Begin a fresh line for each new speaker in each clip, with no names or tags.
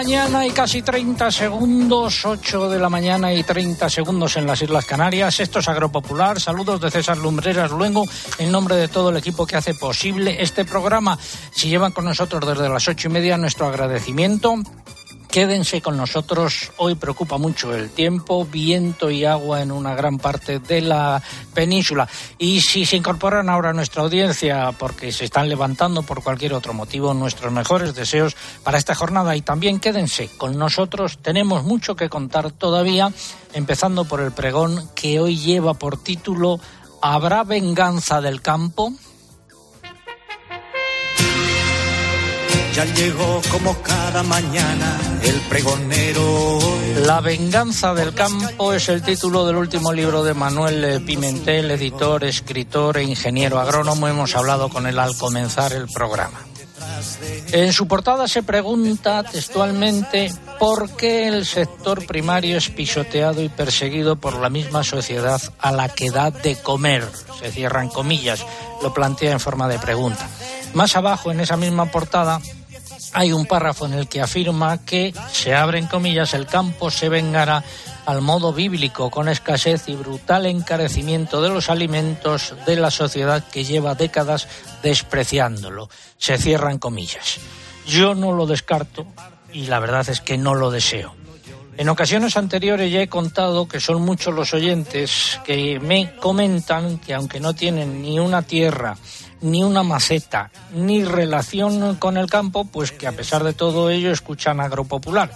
Mañana y casi 30 segundos, 8 de la mañana y 30 segundos en las Islas Canarias. Esto es Agropopular. Saludos de César Lumbreras Luengo en nombre de todo el equipo que hace posible este programa. Si llevan con nosotros desde las ocho y media, nuestro agradecimiento Quédense con nosotros. Hoy preocupa mucho el tiempo, viento y agua en una gran parte de la península. Y si se incorporan ahora a nuestra audiencia porque se están levantando por cualquier otro motivo, nuestros mejores deseos para esta jornada. Y también quédense con nosotros. Tenemos mucho que contar todavía, empezando por el pregón que hoy lleva por título ¿Habrá venganza del campo? La venganza del campo es el título del último libro de Manuel Pimentel, editor, escritor e ingeniero agrónomo. Hemos hablado con él al comenzar el programa. En su portada se pregunta textualmente por qué el sector primario es pisoteado y perseguido por la misma sociedad a la que da de comer. Se cierran comillas, lo plantea en forma de pregunta. Más abajo en esa misma portada hay un párrafo en el que afirma que, se abren comillas, el campo se vengará al modo bíblico con escasez y brutal encarecimiento de los alimentos de la sociedad que lleva décadas despreciándolo. Se cierran comillas. Yo no lo descarto y la verdad es que no lo deseo. En ocasiones anteriores ya he contado que son muchos los oyentes que me comentan que aunque no tienen ni una tierra, ni una maceta, ni relación con el campo, pues que a pesar de todo ello escuchan agropopular.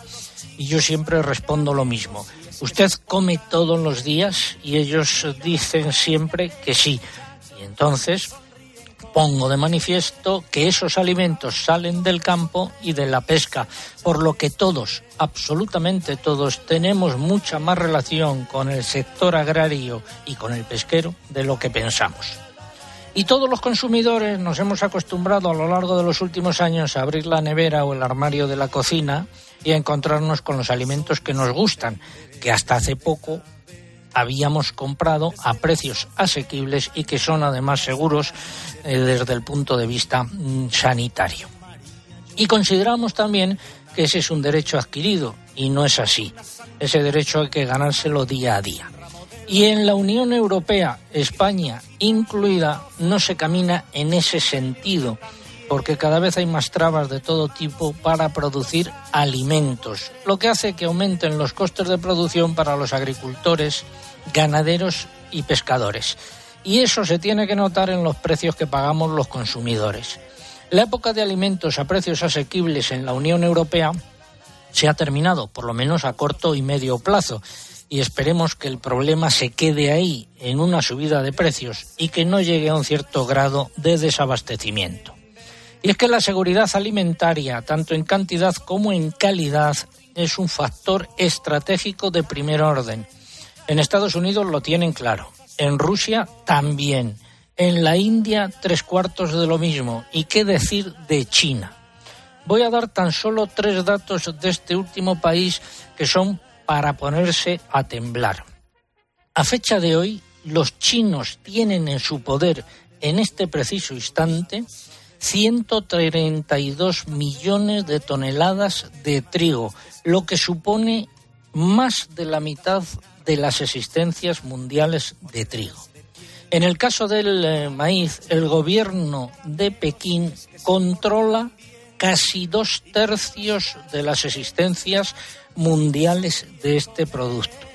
Y yo siempre respondo lo mismo. ¿Usted come todos los días? Y ellos dicen siempre que sí. Y entonces pongo de manifiesto que esos alimentos salen del campo y de la pesca, por lo que todos, absolutamente todos, tenemos mucha más relación con el sector agrario y con el pesquero de lo que pensamos. Y todos los consumidores nos hemos acostumbrado a lo largo de los últimos años a abrir la nevera o el armario de la cocina y a encontrarnos con los alimentos que nos gustan, que hasta hace poco habíamos comprado a precios asequibles y que son además seguros eh, desde el punto de vista mm, sanitario. Y consideramos también que ese es un derecho adquirido y no es así. Ese derecho hay que ganárselo día a día. Y en la Unión Europea, España incluida, no se camina en ese sentido, porque cada vez hay más trabas de todo tipo para producir alimentos, lo que hace que aumenten los costes de producción para los agricultores, ganaderos y pescadores. Y eso se tiene que notar en los precios que pagamos los consumidores. La época de alimentos a precios asequibles en la Unión Europea se ha terminado, por lo menos a corto y medio plazo y esperemos que el problema se quede ahí, en una subida de precios y que no llegue a un cierto grado de desabastecimiento. Y es que la seguridad alimentaria, tanto en cantidad como en calidad, es un factor estratégico de primer orden. En Estados Unidos lo tienen claro, en Rusia también, en la India tres cuartos de lo mismo, y qué decir de China. Voy a dar tan solo tres datos de este último país que son para ponerse a temblar. A fecha de hoy, los chinos tienen en su poder, en este preciso instante, 132 millones de toneladas de trigo, lo que supone más de la mitad de las existencias mundiales de trigo. En el caso del eh, maíz, el gobierno de Pekín controla casi dos tercios de las existencias mundiales de este producto.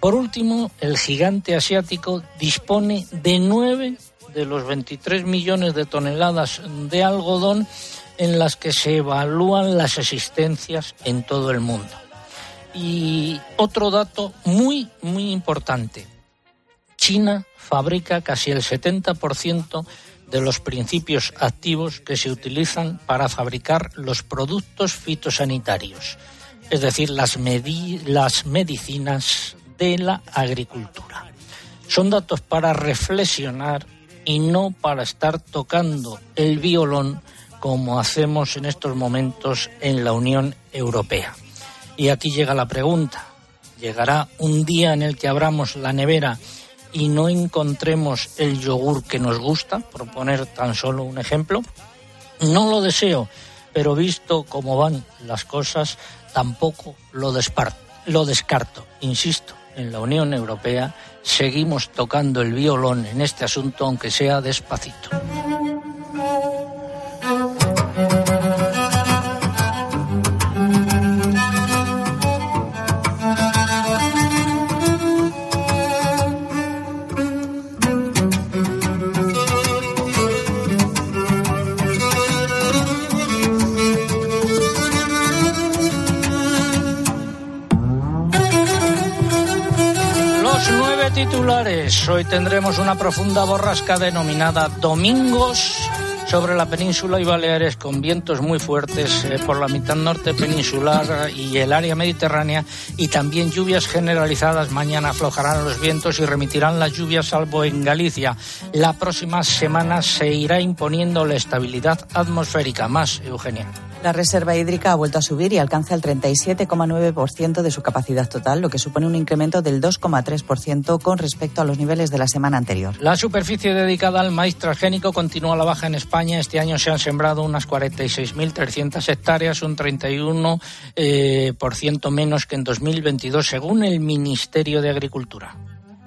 Por último, el gigante asiático dispone de nueve de los 23 millones de toneladas de algodón en las que se evalúan las existencias en todo el mundo. Y otro dato muy, muy importante. China fabrica casi el 70% de los principios activos que se utilizan para fabricar los productos fitosanitarios es decir, las, las medicinas de la agricultura. Son datos para reflexionar y no para estar tocando el violón como hacemos en estos momentos en la Unión Europea. Y aquí llega la pregunta. ¿Llegará un día en el que abramos la nevera y no encontremos el yogur que nos gusta, por poner tan solo un ejemplo? No lo deseo, pero visto cómo van las cosas, tampoco lo, lo descarto. Insisto, en la Unión Europea seguimos tocando el violón en este asunto, aunque sea despacito. Titulares. Hoy tendremos una profunda borrasca denominada Domingos sobre la península y Baleares con vientos muy fuertes eh, por la mitad norte peninsular y el área mediterránea y también lluvias generalizadas. Mañana aflojarán los vientos y remitirán las lluvias salvo en Galicia. La próxima semana se irá imponiendo la estabilidad atmosférica. Más, Eugenia.
La reserva hídrica ha vuelto a subir y alcanza el 37,9% de su capacidad total, lo que supone un incremento del 2,3% con respecto a los niveles de la semana anterior.
La superficie dedicada al maíz transgénico continúa a la baja en España. Este año se han sembrado unas 46.300 hectáreas, un 31% eh, por ciento menos que en 2022, según el Ministerio de Agricultura.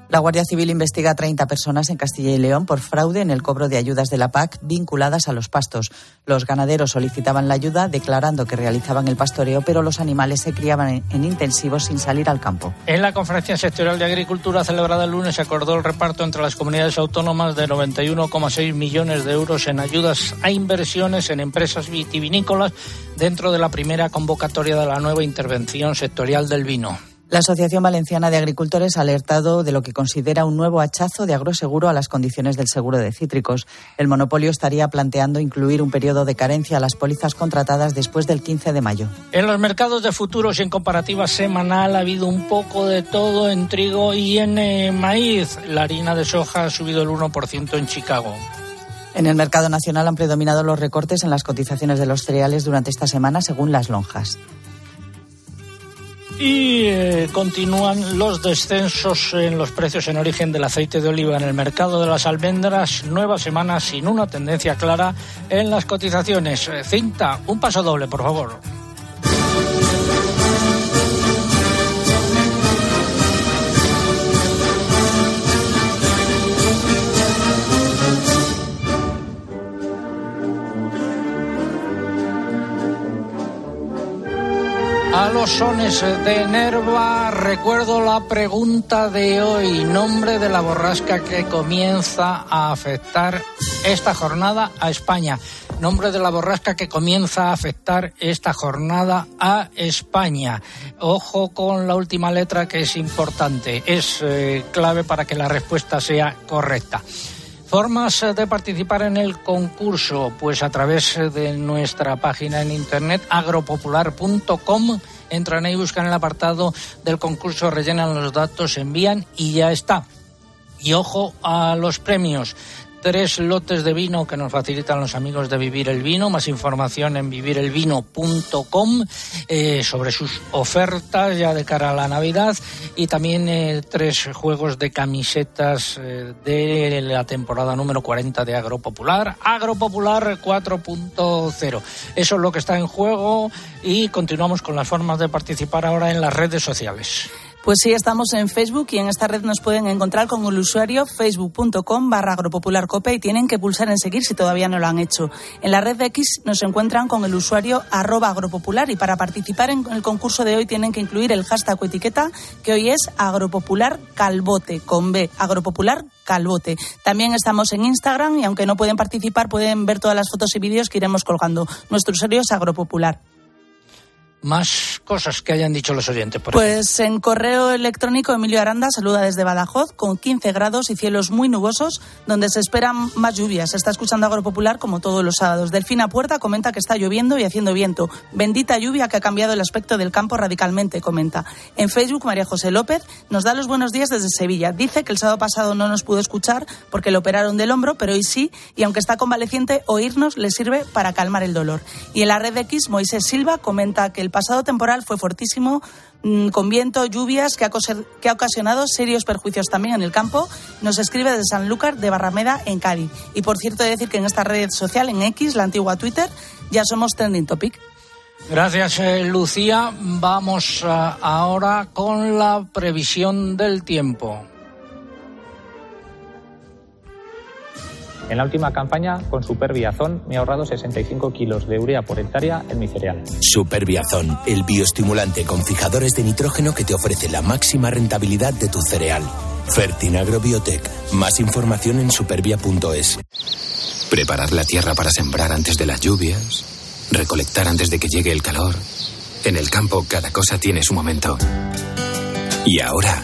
La Guardia Civil investiga a 30 personas en Castilla y León por fraude en el cobro de ayudas de la PAC vinculadas a los pastos. Los ganaderos solicitaban la ayuda declarando que realizaban el pastoreo, pero los animales se criaban en intensivos sin salir al campo.
En la conferencia sectorial de Agricultura celebrada el lunes se acordó el reparto entre las comunidades autónomas de 91,6 millones de euros en ayudas a inversiones en empresas vitivinícolas dentro de la primera convocatoria de la nueva intervención sectorial del vino.
La Asociación Valenciana de Agricultores ha alertado de lo que considera un nuevo hachazo de agroseguro a las condiciones del seguro de cítricos. El monopolio estaría planteando incluir un periodo de carencia a las pólizas contratadas después del 15 de mayo.
En los mercados de futuros y en comparativa semanal ha habido un poco de todo en trigo y en eh, maíz. La harina de soja ha subido el 1% en Chicago.
En el mercado nacional han predominado los recortes en las cotizaciones de los cereales durante esta semana, según las lonjas.
Y eh, continúan los descensos en los precios en origen del aceite de oliva en el mercado de las almendras. Nueva semana sin una tendencia clara en las cotizaciones. Eh, cinta, un paso doble, por favor. Sones de Nerva recuerdo la pregunta de hoy, nombre de la borrasca que comienza a afectar esta jornada a España. Nombre de la borrasca que comienza a afectar esta jornada a España. Ojo con la última letra que es importante, es eh, clave para que la respuesta sea correcta. Formas de participar en el concurso, pues a través de nuestra página en internet agropopular.com. Entran ahí, buscan el apartado del concurso, rellenan los datos, envían y ya está. Y ojo a los premios tres lotes de vino que nos facilitan los amigos de Vivir el Vino. Más información en vivirelvino.com eh, sobre sus ofertas ya de cara a la Navidad y también eh, tres juegos de camisetas eh, de la temporada número 40 de Agropopular. Agropopular 4.0. Eso es lo que está en juego y continuamos con las formas de participar ahora en las redes sociales.
Pues sí, estamos en Facebook y en esta red nos pueden encontrar con el usuario facebook.com barra agropopularcope y tienen que pulsar en seguir si todavía no lo han hecho. En la red de X nos encuentran con el usuario arroba agropopular y para participar en el concurso de hoy tienen que incluir el hashtag o etiqueta que hoy es agropopular calvote con B, agropopular calvote. También estamos en Instagram y aunque no pueden participar pueden ver todas las fotos y vídeos que iremos colgando. Nuestro usuario es agropopular.
Más cosas que hayan dicho los oyentes. Por
pues en correo electrónico Emilio Aranda saluda desde Badajoz con 15 grados y cielos muy nubosos donde se esperan más lluvias. Se está escuchando Agropopular como todos los sábados. Delfina Puerta comenta que está lloviendo y haciendo viento. Bendita lluvia que ha cambiado el aspecto del campo radicalmente, comenta. En Facebook María José López nos da los buenos días desde Sevilla. Dice que el sábado pasado no nos pudo escuchar porque le operaron del hombro, pero hoy sí y aunque está convaleciente oírnos le sirve para calmar el dolor. Y en la red X Moisés Silva comenta que el pasado temporal fue fortísimo, mm, con viento, lluvias, que ha, ocasionado serios perjuicios también en el campo. Nos escribe desde Sanlúcar de Barrameda, en Cádiz. Y por cierto, he de decir que en esta red social, en X, la antigua Twitter, ya somos trending topic.
Gracias, eh, Lucía. Vamos eh, ahora con la previsión del tiempo.
En la última campaña, con Superbiazón, me he ahorrado 65 kilos de urea por hectárea en mi cereal.
Superbiazón, el bioestimulante con fijadores de nitrógeno que te ofrece la máxima rentabilidad de tu cereal. Fertinagrobiotech. Más información en supervia.es.
Preparar la tierra para sembrar antes de las lluvias. Recolectar antes de que llegue el calor. En el campo cada cosa tiene su momento. Y ahora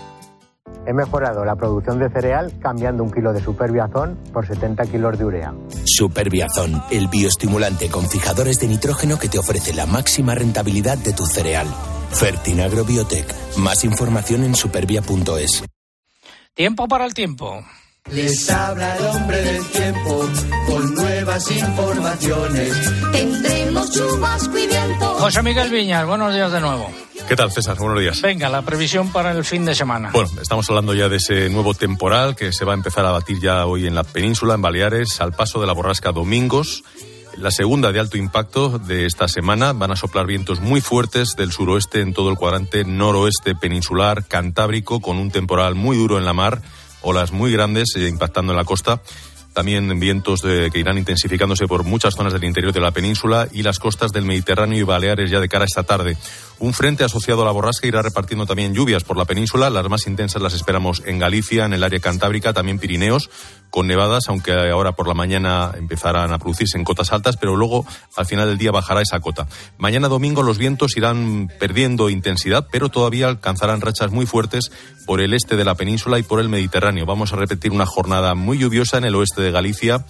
He mejorado la producción de cereal cambiando un kilo de Superbiazón por 70 kilos de urea.
Superbiazón, el bioestimulante con fijadores de nitrógeno que te ofrece la máxima rentabilidad de tu cereal. Fertinagrobiotech. Más información en supervia.es.
Tiempo para el tiempo.
Les habla el hombre del tiempo con nuevas informaciones.
Tendremos chubasco y viento.
José Miguel Viñas, buenos días de nuevo.
¿Qué tal, César? Buenos días.
Venga, la previsión para el fin de semana.
Bueno, estamos hablando ya de ese nuevo temporal que se va a empezar a batir ya hoy en la península, en Baleares, al paso de la borrasca Domingos. La segunda de alto impacto de esta semana van a soplar vientos muy fuertes del suroeste en todo el cuadrante noroeste peninsular, cantábrico, con un temporal muy duro en la mar, olas muy grandes eh, impactando en la costa también vientos que irán intensificándose por muchas zonas del interior de la península y las costas del Mediterráneo y Baleares ya de cara a esta tarde. Un frente asociado a la borrasca irá repartiendo también lluvias por la península. Las más intensas las esperamos en Galicia, en el área cantábrica, también Pirineos, con nevadas, aunque ahora por la mañana empezarán a producirse en cotas altas, pero luego al final del día bajará esa cota. Mañana domingo los vientos irán perdiendo intensidad, pero todavía alcanzarán rachas muy fuertes por el este de la península y por el Mediterráneo. Vamos a repetir una jornada muy lluviosa en el oeste de Galicia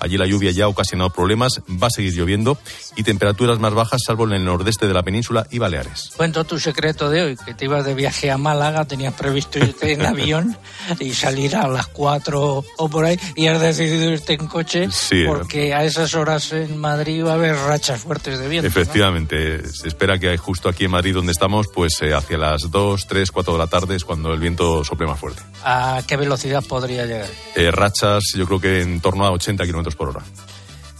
Allí la lluvia ya ha ocasionado problemas, va a seguir lloviendo y temperaturas más bajas, salvo en el nordeste de la península y Baleares.
Cuento tu secreto de hoy, que te ibas de viaje a Málaga, tenías previsto irte en avión y salir a las 4 o por ahí y has decidido irte en coche porque a esas horas en Madrid va a haber rachas fuertes de viento.
Efectivamente, se espera que justo aquí en Madrid donde estamos, pues eh, hacia las 2, 3, 4 de la tarde es cuando el viento sople más fuerte.
¿A qué velocidad podría llegar?
Eh, rachas, yo creo que en torno a 80 kilómetros por hora.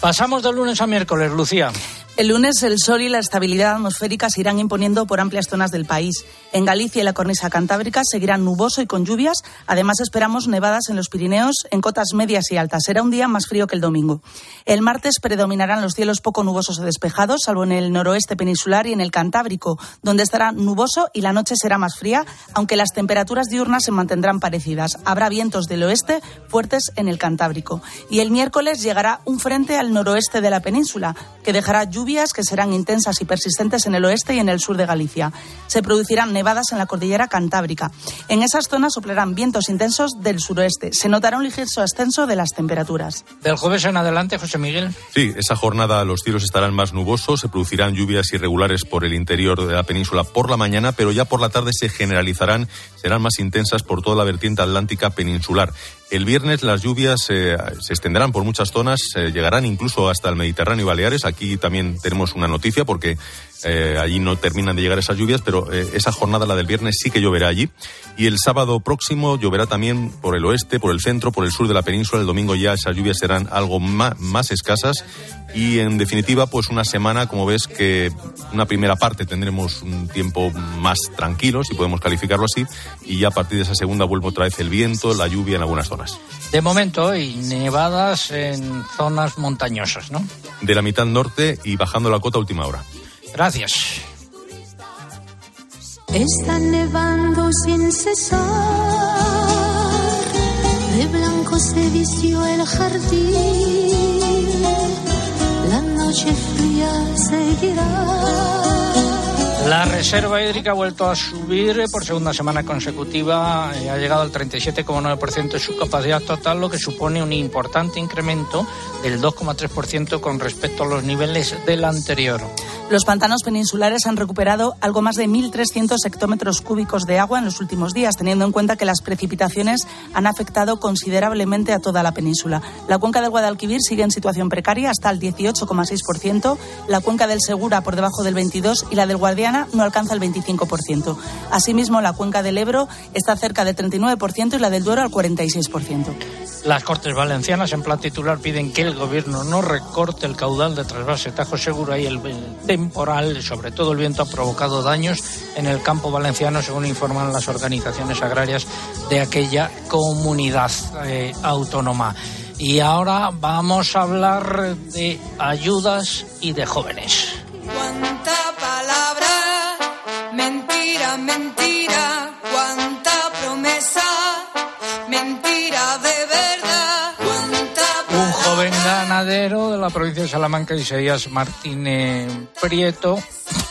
Pasamos de lunes a miércoles, Lucía.
El lunes el sol y la estabilidad atmosférica se irán imponiendo por amplias zonas del país. En Galicia y la cornisa cantábrica seguirán nuboso y con lluvias. Además esperamos nevadas en los Pirineos en cotas medias y altas. Será un día más frío que el domingo. El martes predominarán los cielos poco nubosos o despejados, salvo en el noroeste peninsular y en el Cantábrico, donde estará nuboso y la noche será más fría, aunque las temperaturas diurnas se mantendrán parecidas. Habrá vientos del oeste fuertes en el Cantábrico. Y el miércoles llegará un frente al noroeste de la península, que dejará lluvias que serán intensas y persistentes en el oeste y en el sur de Galicia. Se producirán nevadas en la cordillera cantábrica. En esas zonas soplarán vientos intensos del suroeste. Se notará un ligero ascenso de las temperaturas.
Del jueves en adelante, José Miguel.
Sí, esa jornada los cielos estarán más nubosos, se producirán lluvias irregulares por el interior de la península por la mañana, pero ya por la tarde se generalizarán, serán más intensas por toda la vertiente atlántica peninsular. El viernes las lluvias eh, se extenderán por muchas zonas, llegarán incluso hasta el Mediterráneo y Baleares. Aquí también tenemos una noticia porque Eh, allí no terminan de llegar esas lluvias, pero eh, esa jornada, la del viernes, sí que lloverá allí. Y el sábado próximo lloverá también por el oeste, por el centro, por el sur de la península. El domingo ya esas lluvias serán algo más, más escasas. Y en definitiva, pues una semana, como ves, que una primera parte tendremos un tiempo más tranquilo, si podemos calificarlo así. Y ya a partir de esa segunda vuelve otra vez el viento, la lluvia en algunas zonas.
De momento, y nevadas en zonas montañosas, ¿no?
De la mitad norte y bajando la cota a última hora.
Gracias.
Está nevando sin cesar, de blanco se vistió el jardín, la noche fría seguirá.
La reserva hídrica ha vuelto a subir por segunda semana consecutiva, eh, ha llegado al 37,9% de su capacidad total, lo que supone un importante incremento del 2,3% con respecto a los niveles del anterior.
Los pantanos peninsulares han recuperado algo más de 1.300 hectómetros cúbicos de agua en los últimos días, teniendo en cuenta que las precipitaciones han afectado considerablemente a toda la península. La cuenca del Guadalquivir sigue en situación precaria hasta el 18,6%, la cuenca del Segura por debajo del 22% y la del Guadiana no alcanza el 25%. Asimismo, la cuenca del Ebro está cerca del 39% y la del Duero al 46%.
Las Cortes Valencianas, en plan titular, piden que el Gobierno no recorte el caudal de trasvase Tajo Segura y el temporal, sobre todo el viento, ha provocado daños en el campo valenciano, según informan las organizaciones agrarias de aquella comunidad eh, autónoma. Y ahora vamos a hablar de ayudas y de jóvenes.
Cuánta palabra, mentira, mentira, cuánta promesa, mentira
ganadero de la provincia de Salamanca, Isaías Martínez Prieto,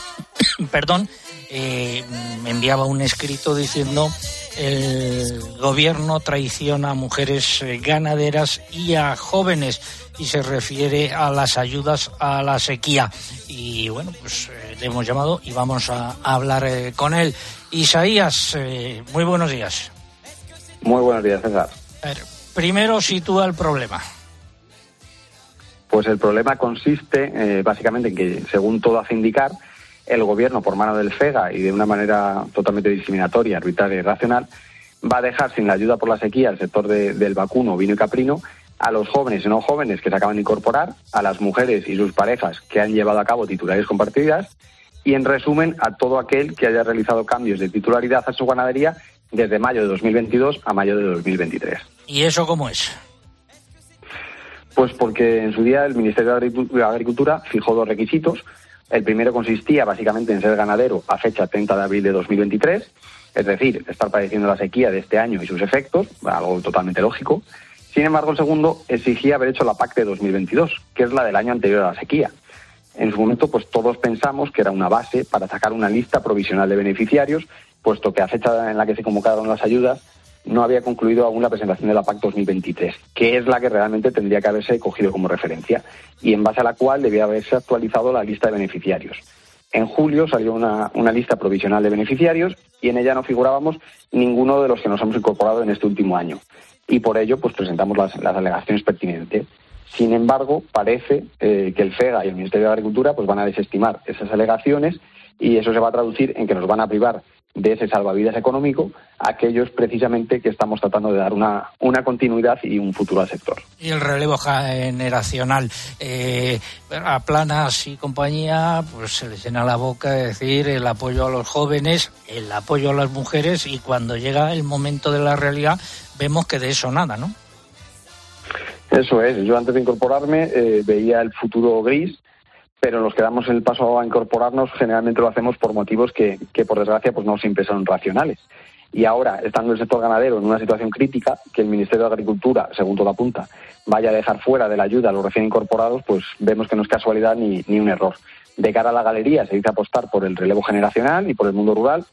perdón, eh, me enviaba un escrito diciendo el gobierno traiciona a mujeres eh, ganaderas y a jóvenes y se refiere a las ayudas a la sequía. Y bueno, pues eh, le hemos llamado y vamos a, a hablar eh, con él. Isaías, eh, muy buenos días.
Muy buenos días, César.
Primero sitúa el problema.
Pues el problema consiste eh, básicamente en que, según todo hace indicar, el gobierno, por mano del FEGA y de una manera totalmente discriminatoria, arbitraria y irracional, va a dejar sin la ayuda por la sequía el sector de- del vacuno, vino y caprino a los jóvenes y no jóvenes que se acaban de incorporar, a las mujeres y sus parejas que han llevado a cabo titularidades compartidas y, en resumen, a todo aquel que haya realizado cambios de titularidad a su ganadería desde mayo de 2022 a mayo de 2023.
¿Y eso cómo es?
Pues porque en su día el Ministerio de Agricu- de Agricultura fijó dos requisitos. El primero consistía básicamente en ser ganadero a fecha 30 de abril de 2023, es decir, estar padeciendo la sequía de este año y sus efectos, algo totalmente lógico. Sin embargo, el segundo exigía haber hecho la PAC de 2022, que es la del año anterior a la sequía. En su momento, pues todos pensamos que era una base para sacar una lista provisional de beneficiarios, puesto que a fecha en la que se convocaron las ayudas no había concluido aún la presentación de la PAC 2023, que es la que realmente tendría que haberse cogido como referencia y en base a la cual debía haberse actualizado la lista de beneficiarios. En julio salió una, una lista provisional de beneficiarios y en ella no figurábamos ninguno de los que nos hemos incorporado en este último año. Y por ello, pues presentamos las, las alegaciones pertinentes. Sin embargo, parece eh, que el FEGA y el Ministerio de Agricultura pues van a desestimar esas alegaciones y eso se va a traducir en que nos van a privar de ese salvavidas económico a aquellos precisamente que estamos tratando de dar una, una continuidad y un futuro al sector.
Y el relevo generacional. Eh, a Planas y compañía, pues se les llena la boca de decir el apoyo a los jóvenes, el apoyo a las mujeres, y cuando llega el momento de la realidad, vemos que de eso nada, ¿no?
Eso es, yo antes de incorporarme eh, veía el futuro gris, pero los que damos el paso a incorporarnos generalmente lo hacemos por motivos que, que por desgracia pues no siempre son racionales. Y ahora, estando el sector ganadero en una situación crítica, que el Ministerio de Agricultura, según todo apunta, vaya a dejar fuera de la ayuda a los recién incorporados, pues vemos que no es casualidad ni, ni un error. De cara a la galería se dice apostar por el relevo generacional y por el mundo rural,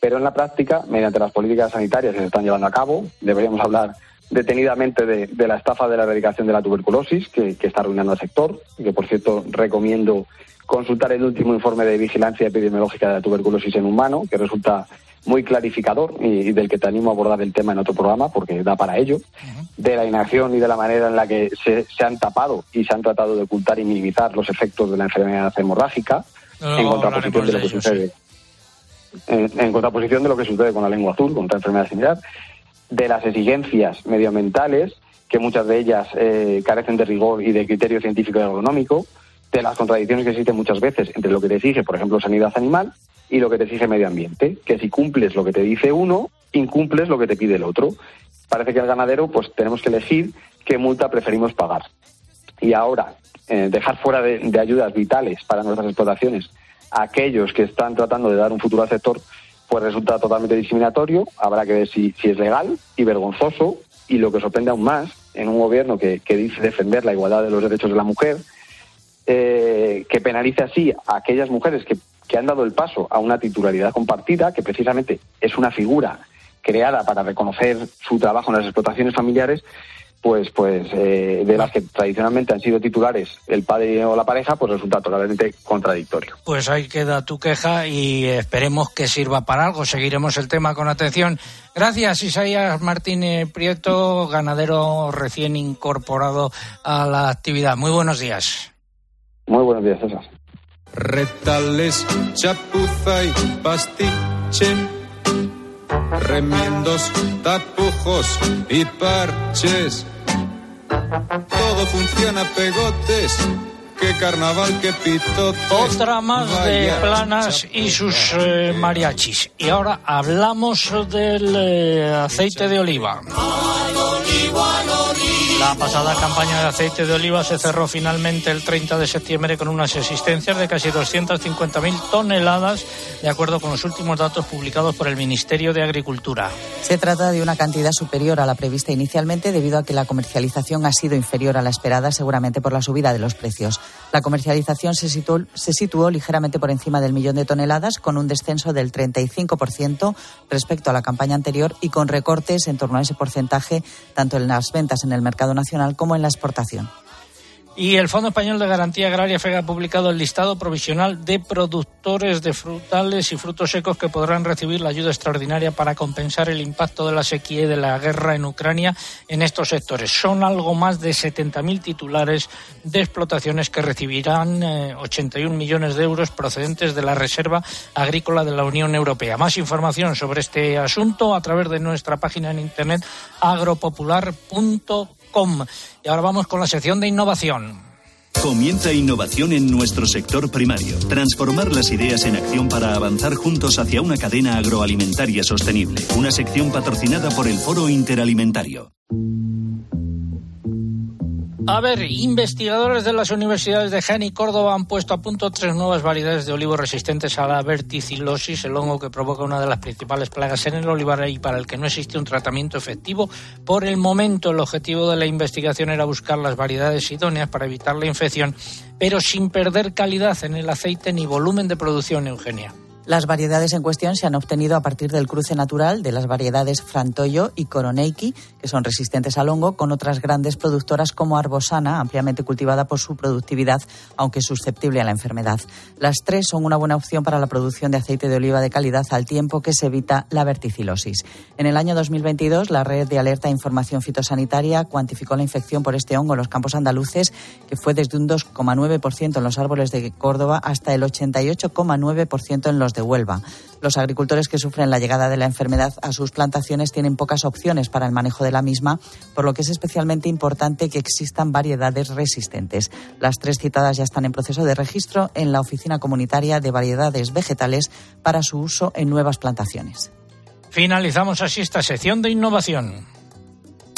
pero en la práctica, mediante las políticas sanitarias que se están llevando a cabo, deberíamos hablar detenidamente de, de la estafa de la erradicación de la tuberculosis, que, que está arruinando al sector, y que por cierto recomiendo consultar el último informe de vigilancia epidemiológica de la tuberculosis en humano, que resulta muy clarificador y, y del que te animo a abordar el tema en otro programa, porque da para ello, de la inacción y de la manera en la que se, se han tapado y se han tratado de ocultar y minimizar los efectos de la enfermedad hemorrágica, en contraposición de lo que sucede. En, en, contraposición de lo que sucede con la lengua azul, con otra enfermedad similar, de las exigencias medioambientales, que muchas de ellas eh, carecen de rigor y de criterio científico y agronómico, de las contradicciones que existen muchas veces entre lo que te exige, por ejemplo, sanidad animal y lo que te exige medio ambiente, que si cumples lo que te dice uno, incumples lo que te pide el otro. Parece que al ganadero pues tenemos que elegir qué multa preferimos pagar. Y ahora, eh, dejar fuera de, de, ayudas vitales para nuestras explotaciones a aquellos que están tratando de dar un futuro al sector, pues resulta totalmente discriminatorio. Habrá que ver si, es legal y vergonzoso. Y lo que sorprende aún más, en un gobierno que, que dice defender la igualdad de los derechos de la mujer, eh, que penalice así a aquellas mujeres que, que han dado el paso a una titularidad compartida, que precisamente es una figura creada para reconocer su trabajo en las explotaciones familiares, pues, pues eh, de las que tradicionalmente han sido titulares el padre o la pareja, pues resulta totalmente contradictorio.
Pues ahí queda tu queja y esperemos que sirva para algo. Seguiremos el tema con atención. Gracias, Isaías Martínez Prieto, ganadero recién incorporado a la actividad. Muy buenos días.
Muy buenos días, César.
Retales, chapuza y pastiche, remiendos, tapujos y parches. Todo funciona pegotes. Qué carnaval, qué pitote.
Otra más de planas y sus eh, mariachis. Y ahora hablamos del eh, aceite de oliva. La pasada campaña de aceite de oliva se cerró finalmente el 30 de septiembre con unas existencias de casi 250.000 toneladas, de acuerdo con los últimos datos publicados por el Ministerio de Agricultura.
Se trata de una cantidad superior a la prevista inicialmente debido a que la comercialización ha sido inferior a la esperada, seguramente por la subida de los precios. La comercialización se situó, se situó ligeramente por encima del millón de toneladas, con un descenso del 35% respecto a la campaña anterior y con recortes en torno a ese porcentaje tanto en las ventas en el mercado nacional como en la exportación.
Y el Fondo Español de Garantía Agraria FEGA ha publicado el listado provisional de productores de frutales y frutos secos que podrán recibir la ayuda extraordinaria para compensar el impacto de la sequía y de la guerra en Ucrania en estos sectores. Son algo más de 70.000 titulares de explotaciones que recibirán eh, 81 millones de euros procedentes de la Reserva Agrícola de la Unión Europea. Más información sobre este asunto a través de nuestra página en internet agropopular.com. Y ahora vamos con la sección de innovación.
Comienza innovación en nuestro sector primario. Transformar las ideas en acción para avanzar juntos hacia una cadena agroalimentaria sostenible. Una sección patrocinada por el Foro Interalimentario.
A ver, investigadores de las universidades de Jaén y Córdoba han puesto a punto tres nuevas variedades de olivos resistentes a la verticilosis, el hongo que provoca una de las principales plagas en el olivar y para el que no existe un tratamiento efectivo. Por el momento, el objetivo de la investigación era buscar las variedades idóneas para evitar la infección, pero sin perder calidad en el aceite ni volumen de producción, Eugenia.
Las variedades en cuestión se han obtenido a partir del cruce natural de las variedades Frantoyo y Coroneiki, que son resistentes al hongo, con otras grandes productoras como Arbosana, ampliamente cultivada por su productividad, aunque susceptible a la enfermedad. Las tres son una buena opción para la producción de aceite de oliva de calidad al tiempo que se evita la verticilosis. En el año 2022, la red de alerta e información fitosanitaria cuantificó la infección por este hongo en los campos andaluces, que fue desde un 2,9% en los árboles de Córdoba hasta el 88,9% en los de Huelva. Los agricultores que sufren la llegada de la enfermedad a sus plantaciones tienen pocas opciones para el manejo de la misma, por lo que es especialmente importante que existan variedades resistentes. Las tres citadas ya están en proceso de registro en la Oficina Comunitaria de Variedades Vegetales para su uso en nuevas plantaciones.
Finalizamos así esta sección de innovación.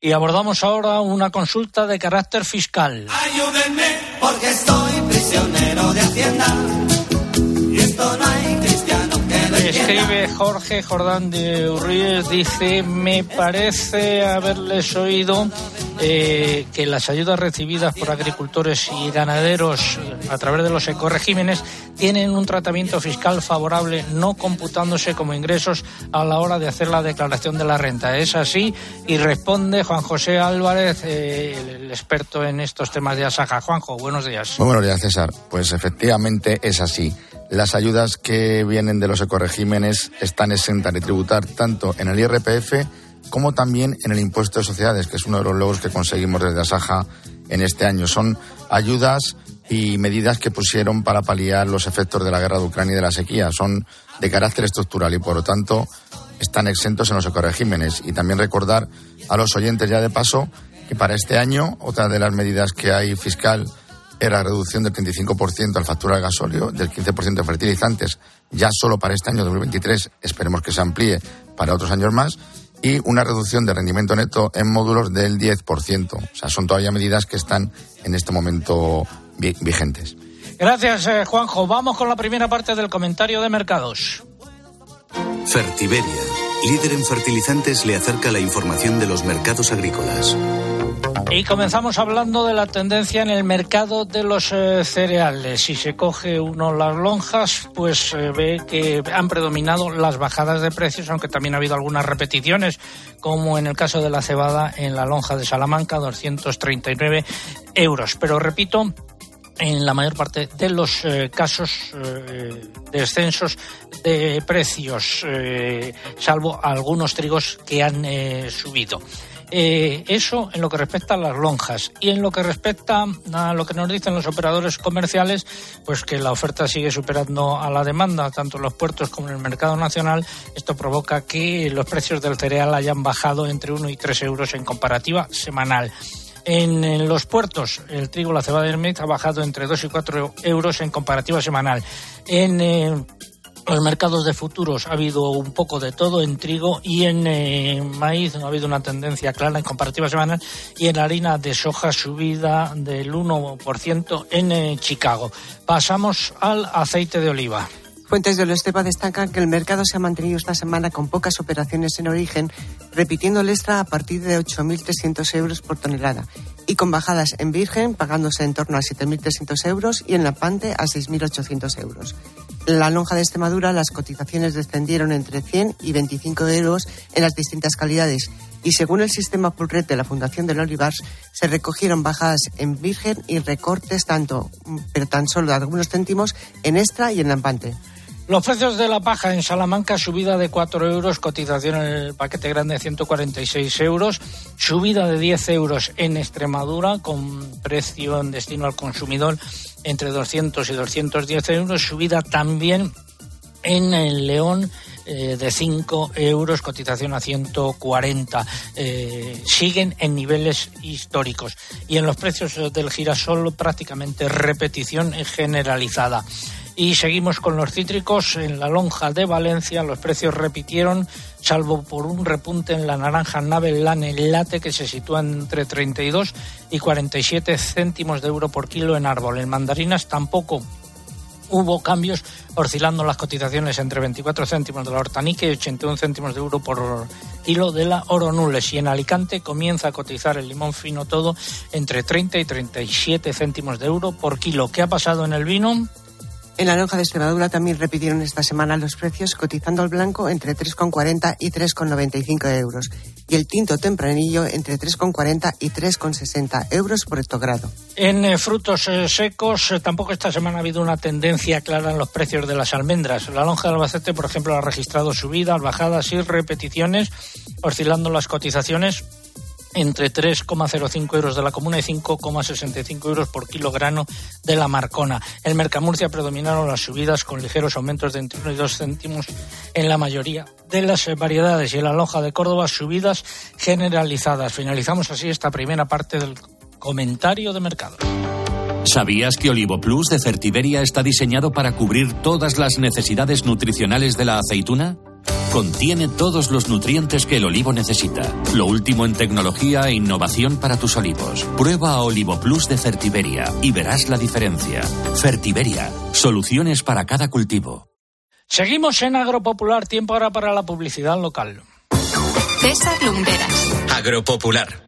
Y abordamos ahora una consulta de carácter fiscal.
Ayúdenme porque estoy prisionero de Hacienda. Y esto no hay cristiano que
Escribe Jorge Jordán de Urríes, dice, me parece haberles oído eh, que las ayudas recibidas por agricultores y ganaderos a través de los ecoregímenes tienen un tratamiento fiscal favorable, no computándose como ingresos a la hora de hacer la declaración de la renta. Es así y responde Juan José Álvarez, eh, el experto en estos temas de Asaja. Juanjo, buenos días.
Muy buenos días, César. Pues efectivamente es así. Las ayudas que vienen de los ecoregímenes están exentas de tributar tanto en el IRPF como también en el impuesto de sociedades, que es uno de los logros que conseguimos desde Asaja en este año. Son ayudas y medidas que pusieron para paliar los efectos de la guerra de Ucrania y de la sequía. Son de carácter estructural y, por lo tanto, están exentos en los ecoregímenes. Y también recordar a los oyentes ya de paso que para este año otra de las medidas que hay fiscal era la reducción del 35% al factura de gasóleo, del 15% de fertilizantes, ya solo para este año 2023, esperemos que se amplíe para otros años más, y una reducción de rendimiento neto en módulos del 10%. O sea, son todavía medidas que están en este momento vigentes.
Gracias, eh, Juanjo. Vamos con la primera parte del comentario de mercados.
Fertiberia, líder en fertilizantes, le acerca la información de los mercados agrícolas.
Y comenzamos hablando de la tendencia en el mercado de los eh, cereales. Si se coge uno las lonjas, pues eh, ve que han predominado las bajadas de precios, aunque también ha habido algunas repeticiones, como en el caso de la cebada en la lonja de Salamanca, 239 euros. Pero repito, en la mayor parte de los eh, casos de descensos de precios, salvo algunos trigos que han subido. Eh, eso en lo que respecta a las lonjas. Y en lo que respecta a lo que nos dicen los operadores comerciales, pues que la oferta sigue superando a la demanda, tanto en los puertos como en el mercado nacional. Esto provoca que los precios del cereal hayan bajado entre 1 y 3 euros en comparativa semanal. En, los puertos, el trigo, la cebada y el maíz ha bajado entre 2 y 4 euros en comparativa semanal. En eh, los mercados de futuros ha habido un poco de todo en trigo y en eh, maíz no ha habido una tendencia clara en comparativa semanal y en harina de soja subida del 1% en eh, Chicago. Pasamos al aceite de oliva.
Fuentes de lo Estepa destacan que el mercado se ha mantenido esta semana con pocas operaciones en origen, repitiendo el extra a partir de 8.300 euros por tonelada y con bajadas en virgen pagándose en torno a 7.300 euros y en la pante a 6.800 euros. En la lonja de Extremadura las cotizaciones descendieron entre 100 y 25 euros en las distintas calidades y según el sistema Pulret de la Fundación del Olivars se recogieron bajadas en virgen y recortes tanto, pero tan solo de algunos céntimos en extra y en lampante.
Los precios de la paja en Salamanca, subida de 4 euros, cotización en el paquete grande 146 euros, subida de 10 euros en Extremadura, con precio en destino al consumidor entre 200 y 210 euros, subida también en el León eh, de 5 euros, cotización a 140. Eh, siguen en niveles históricos. Y en los precios del girasol prácticamente repetición generalizada. Y seguimos con los cítricos. En la lonja de Valencia los precios repitieron, salvo por un repunte en la naranja Nave Lane Late que se sitúa entre 32 y 47 céntimos de euro por kilo en árbol. En mandarinas tampoco hubo cambios, oscilando las cotizaciones entre 24 céntimos de la hortanique y 81 céntimos de euro por kilo de la oronules. Y en Alicante comienza a cotizar el limón fino todo entre 30 y 37 céntimos de euro por kilo. ¿Qué ha pasado en el vino?
En la lonja de Extremadura también repitieron esta semana los precios, cotizando al blanco entre 3,40 y 3,95 euros y el tinto tempranillo entre 3,40 y 3,60 euros por hectogrado.
En eh, frutos eh, secos eh, tampoco esta semana ha habido una tendencia clara en los precios de las almendras. La lonja de Albacete, por ejemplo, ha registrado subidas, bajadas y repeticiones, oscilando las cotizaciones entre 3,05 euros de la comuna y 5,65 euros por kilogramo de la Marcona. En Mercamurcia predominaron las subidas con ligeros aumentos de entre 1 y 2 céntimos en la mayoría de las variedades y en la lonja de Córdoba subidas generalizadas. Finalizamos así esta primera parte del comentario de mercado.
¿Sabías que Olivo Plus de Fertiberia está diseñado para cubrir todas las necesidades nutricionales de la aceituna? Contiene todos los nutrientes que el olivo necesita. Lo último en tecnología e innovación para tus olivos. Prueba Olivo Plus de Fertiberia y verás la diferencia. Fertiberia, soluciones para cada cultivo.
Seguimos en Agropopular, tiempo ahora para la publicidad local.
César Lumberas.
Agropopular.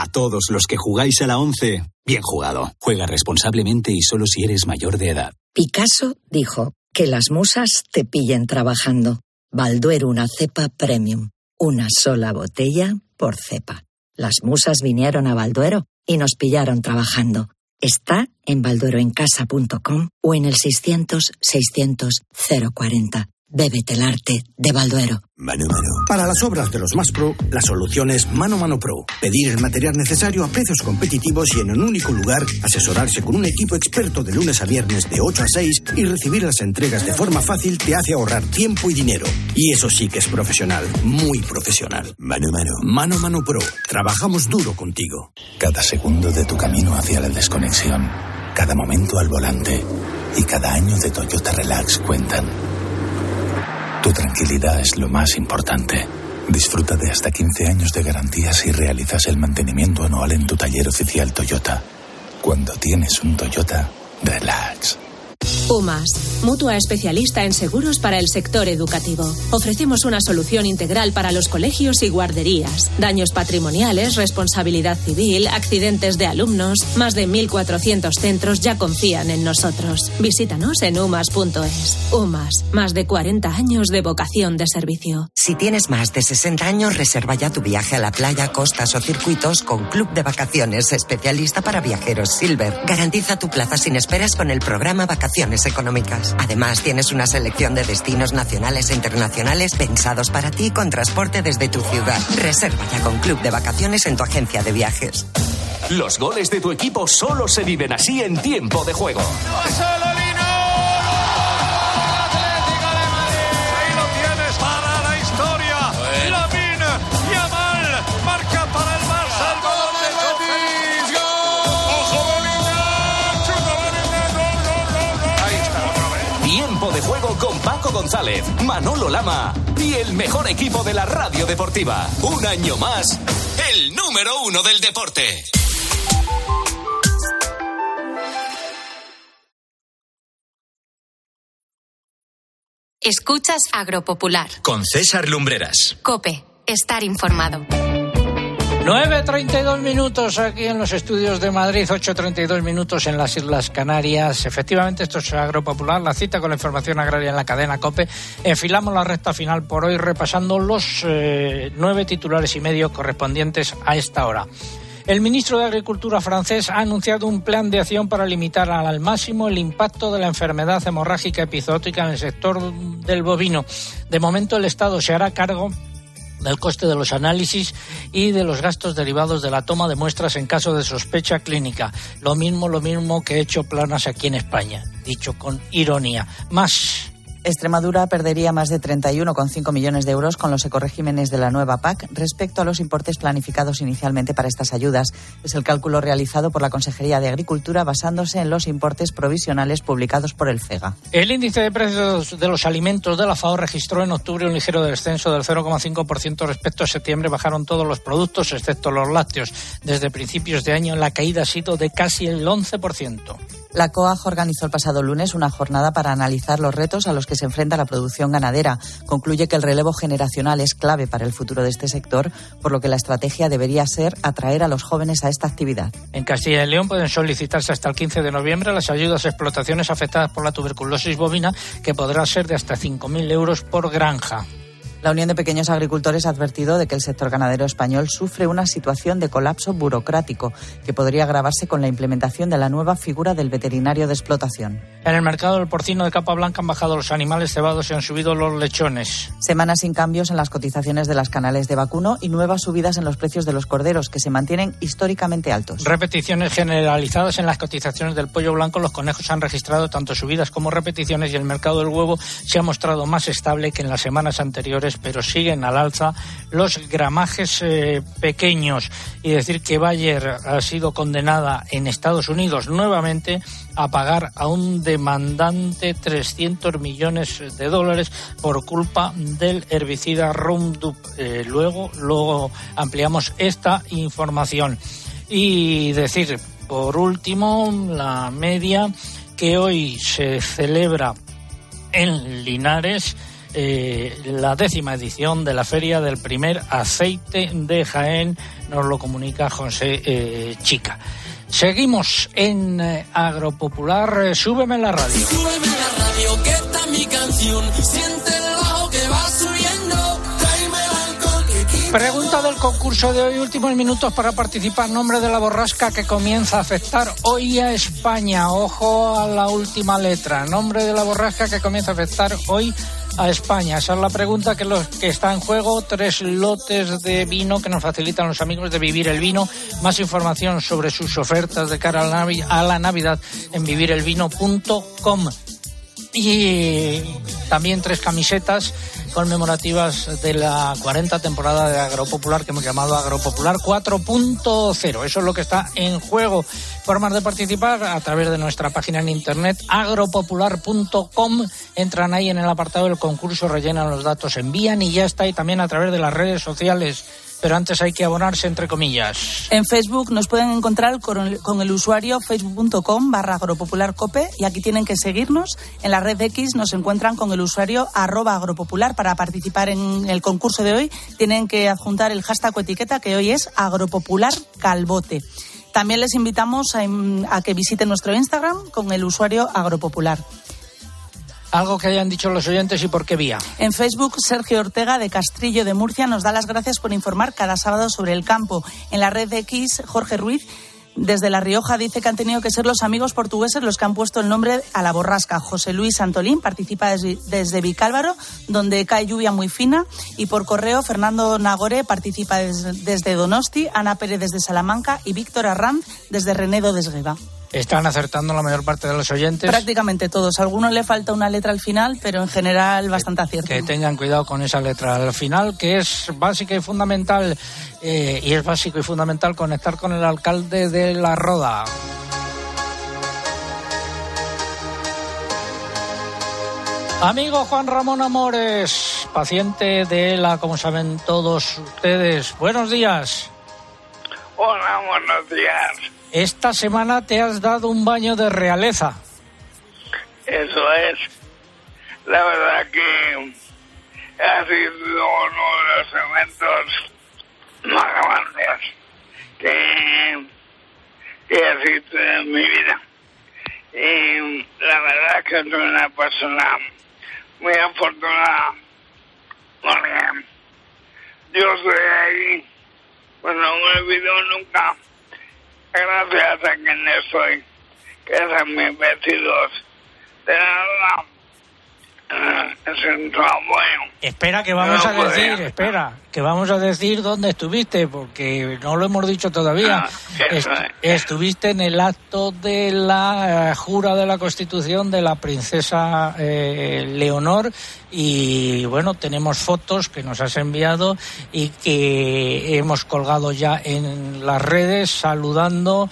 A todos los que jugáis a la 11, bien jugado. Juega responsablemente y solo si eres mayor de edad.
Picasso dijo que las musas te pillen trabajando. Balduero una cepa premium. Una sola botella por cepa. Las musas vinieron a Balduero y nos pillaron trabajando. Está en baldueroencasa.com o en el 600 600 040. Bébete el arte de Balduero.
Mano Mano. Para las obras de los más pro, la solución es Mano Mano Pro. Pedir el material necesario a precios competitivos y en un único lugar, asesorarse con un equipo experto de lunes a viernes de 8 a 6 y recibir las entregas de forma fácil te hace ahorrar tiempo y dinero. Y eso sí que es profesional, muy profesional. Mano Mano. Mano Mano Pro. Trabajamos duro contigo.
Cada segundo de tu camino hacia la desconexión, cada momento al volante y cada año de Toyota Relax cuentan. Tu tranquilidad es lo más importante. Disfruta de hasta 15 años de garantía si realizas el mantenimiento anual en tu taller oficial Toyota. Cuando tienes un Toyota, relax.
UMAS, mutua especialista en seguros para el sector educativo. Ofrecemos una solución integral para los colegios y guarderías. Daños patrimoniales, responsabilidad civil, accidentes de alumnos. Más de 1.400 centros ya confían en nosotros. Visítanos en umas.es. UMAS, más de 40 años de vocación de servicio.
Si tienes más de 60 años, reserva ya tu viaje a la playa, costas o circuitos con Club de Vacaciones, especialista para viajeros Silver. Garantiza tu plaza sin esperas con el programa Vacaciones Económicas. Además, tienes una selección de destinos nacionales e internacionales pensados para ti con transporte desde tu ciudad. Reserva ya con Club de Vacaciones en tu agencia de viajes.
Los goles de tu equipo solo se viven así en tiempo de juego. Paco González, Manolo Lama y el mejor equipo de la radio deportiva. Un año más, el número uno del deporte.
Escuchas Agropopular.
Con César Lumbreras.
Cope, estar informado.
9.32 minutos aquí en los estudios de Madrid, 8.32 minutos en las Islas Canarias. Efectivamente, esto es Agropopular, la cita con la información agraria en la cadena COPE. Enfilamos la recta final por hoy repasando los eh, nueve titulares y medio correspondientes a esta hora. El ministro de Agricultura francés ha anunciado un plan de acción para limitar al máximo el impacto de la enfermedad hemorrágica epizootica en el sector del bovino. De momento, el Estado se hará cargo del coste de los análisis y de los gastos derivados de la toma de muestras en caso de sospecha clínica. Lo mismo, lo mismo que he hecho planas aquí en España, dicho con ironía. Más.
Extremadura perdería más de 31,5 millones de euros con los ecoregímenes de la nueva PAC respecto a los importes planificados inicialmente para estas ayudas. Es el cálculo realizado por la Consejería de Agricultura basándose en los importes provisionales publicados por el FEGA.
El índice de precios de los alimentos de la FAO registró en octubre un ligero descenso del 0,5% respecto a septiembre. Bajaron todos los productos, excepto los lácteos. Desde principios de año la caída ha sido de casi el 11%.
La COAG organizó el pasado lunes una jornada para analizar los retos a los que se enfrenta la producción ganadera. Concluye que el relevo generacional es clave para el futuro de este sector, por lo que la estrategia debería ser atraer a los jóvenes a esta actividad.
En Castilla y León pueden solicitarse hasta el 15 de noviembre las ayudas a explotaciones afectadas por la tuberculosis bovina, que podrá ser de hasta 5.000 euros por granja.
La Unión de Pequeños Agricultores ha advertido de que el sector ganadero español sufre una situación de colapso burocrático que podría agravarse con la implementación de la nueva figura del veterinario de explotación.
En el mercado del porcino de capa blanca han bajado los animales cebados y han subido los lechones.
Semanas sin cambios en las cotizaciones de las canales de vacuno y nuevas subidas en los precios de los corderos que se mantienen históricamente altos.
Repeticiones generalizadas en las cotizaciones del pollo blanco. Los conejos han registrado tanto subidas como repeticiones y el mercado del huevo se ha mostrado más estable que en las semanas anteriores pero siguen al alza los gramajes eh, pequeños. Y decir que Bayer ha sido condenada en Estados Unidos nuevamente a pagar a un demandante 300 millones de dólares por culpa del herbicida Roundup. Eh, luego, luego ampliamos esta información. Y decir, por último, la media que hoy se celebra en Linares eh, la décima edición de la Feria del Primer Aceite de Jaén, nos lo comunica José eh, Chica. Seguimos en eh, Agropopular, súbeme la radio.
Súbeme la radio, que está mi canción. Siente el bajo que va subiendo.
Pregunta del concurso de hoy, últimos minutos para participar. Nombre de la borrasca que comienza a afectar hoy a España. Ojo a la última letra. Nombre de la borrasca que comienza a afectar hoy a España. Esa es la pregunta que, los, que está en juego. Tres lotes de vino que nos facilitan los amigos de Vivir el Vino. Más información sobre sus ofertas de cara a la, Navi- a la Navidad en vivirelvino.com. Y también tres camisetas conmemorativas de la 40 temporada de Agropopular que hemos llamado Agropopular 4.0. Eso es lo que está en juego. Formas de participar a través de nuestra página en internet agropopular.com. Entran ahí en el apartado del concurso, rellenan los datos, envían y ya está. Y también a través de las redes sociales. Pero antes hay que abonarse entre comillas.
En Facebook nos pueden encontrar con el, usuario facebook.com barra agropopularcope y aquí tienen que seguirnos. En la red X nos encuentran con el usuario arroba agropopular. Para participar en el concurso de hoy tienen que adjuntar el hashtag o etiqueta que hoy es agropopularcalbote. También les invitamos a que visiten nuestro Instagram con el usuario agropopular.
Algo que hayan dicho los oyentes y por qué vía.
En Facebook, Sergio Ortega de Castrillo de Murcia nos da las gracias por informar cada sábado sobre el campo. En la red X, Jorge Ruiz desde La Rioja dice que han tenido que ser los amigos portugueses los que han puesto el nombre a la borrasca. José Luis Santolín participa desde, Vicálvaro, donde cae lluvia muy fina. Y por correo, Fernando Nagore participa desde, Donosti, Ana Pérez desde Salamanca y Víctor Arranz desde Renedo de.
Están acertando la mayor parte de los oyentes.
Prácticamente todos. A algunos le falta una letra al final, pero en general bastante acierto.
Que tengan cuidado con esa letra al final, que es básica y fundamental. Eh, y es básico y fundamental conectar con el alcalde de La Roda. Amigo Juan Ramón Amores, paciente de ELA, como saben todos ustedes. Buenos días.
Hola, buenos días.
Esta semana te has dado un baño de realeza.
Eso es. La verdad que ha sido uno de los eventos más grandes que, que he visto en mi vida. Y la verdad que soy una persona muy afortunada porque yo estoy ahí, pues no me olvido nunca, gracias a quien estoy, que son mis vecinos de la bueno.
Espera que vamos
No
a decir, espera, que vamos a decir dónde estuviste, porque no lo hemos dicho todavía.
Ah,
estuviste en el acto de la eh, jura de la Constitución de la princesa eh, Leonor y bueno, tenemos fotos que nos has enviado y que hemos colgado ya en las redes saludando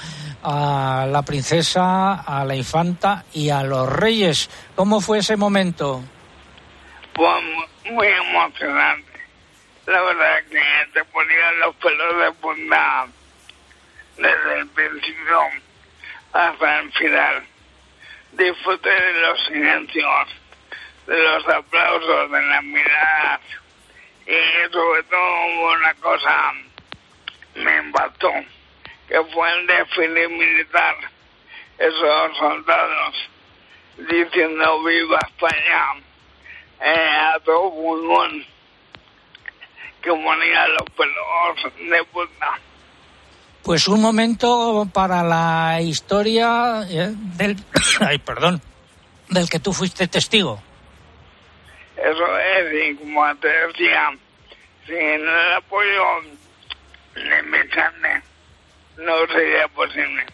a la princesa, a la infanta y a los reyes. ¿Cómo fue ese momento?
Fue mu- muy emocionante. La verdad que te ponían los pelos de punta desde el principio hasta el final. Disfruté de los silencios, de los aplausos, de las miradas y sobre todo una cosa me impactó, que fue el desfile militar. Esos soldados diciendo viva España eh, a todo pulmón que ponía los pelos de punta.
Pues un momento para la historia eh, del, ay, perdón, del que tú fuiste testigo.
Eso es, y como te decía, sin el apoyo de mi carne no sería posible.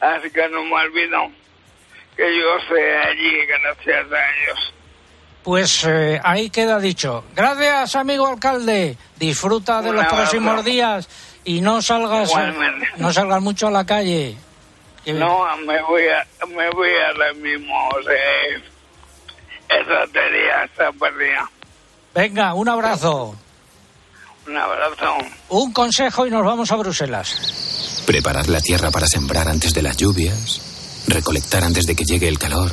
Así que no me olvido que yo esté allí gracias a ellos.
Pues eh, ahí queda dicho. Gracias, amigo alcalde. Disfruta de los
abrazo.
próximos días y no salgas,
Igualmente.
no salgas mucho a la calle. Que-
No, me voy a, me voy ahora mismo, o sea, esa teoría está perdida.
Venga, un abrazo.
Un abrazo.
Un consejo y nos vamos a Bruselas.
Preparar la tierra para sembrar antes de las lluvias. Recolectar antes de que llegue el calor.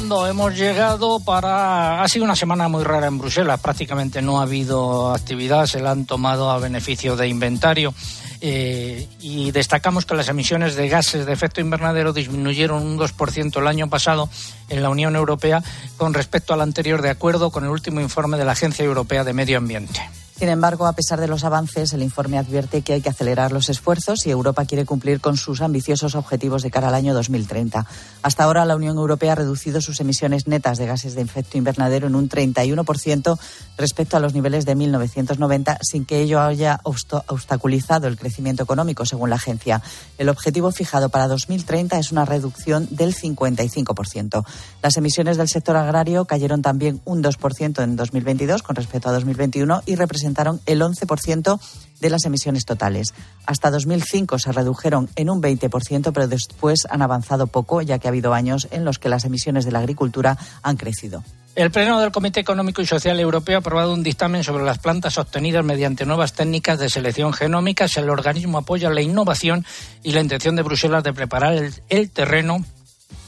Hemos llegado para... Ha sido una semana muy rara en Bruselas, prácticamente no ha habido actividad, se la han tomado a beneficio de inventario. Eh, y destacamos que las emisiones de gases de efecto invernadero disminuyeron un 2% el año pasado en la Unión Europea con respecto al anterior, de acuerdo con el último informe de la Agencia Europea de Medio Ambiente.
Sin embargo, a pesar de los avances, el informe advierte que hay que acelerar los esfuerzos si Europa quiere cumplir con sus ambiciosos objetivos de cara al año 2030. Hasta ahora, la Unión Europea ha reducido sus emisiones netas de gases de efecto invernadero en un 31% respecto a los niveles de 1990, sin que ello haya obstaculizado el crecimiento económico, según la agencia. El objetivo fijado para 2030 es una reducción del 55%. Las emisiones del sector agrario cayeron también un 2% en 2022 con respecto a 2021 y representaron el 11% de las emisiones totales. Hasta 2005 se redujeron en un 20%, pero después han avanzado poco, ya que ha habido años en los que las emisiones de la agricultura han crecido.
El Pleno del Comité Económico y Social Europeo ha aprobado un dictamen sobre las plantas obtenidas mediante nuevas técnicas de selección genómica. El organismo apoya la innovación y la intención de Bruselas de preparar el, el terreno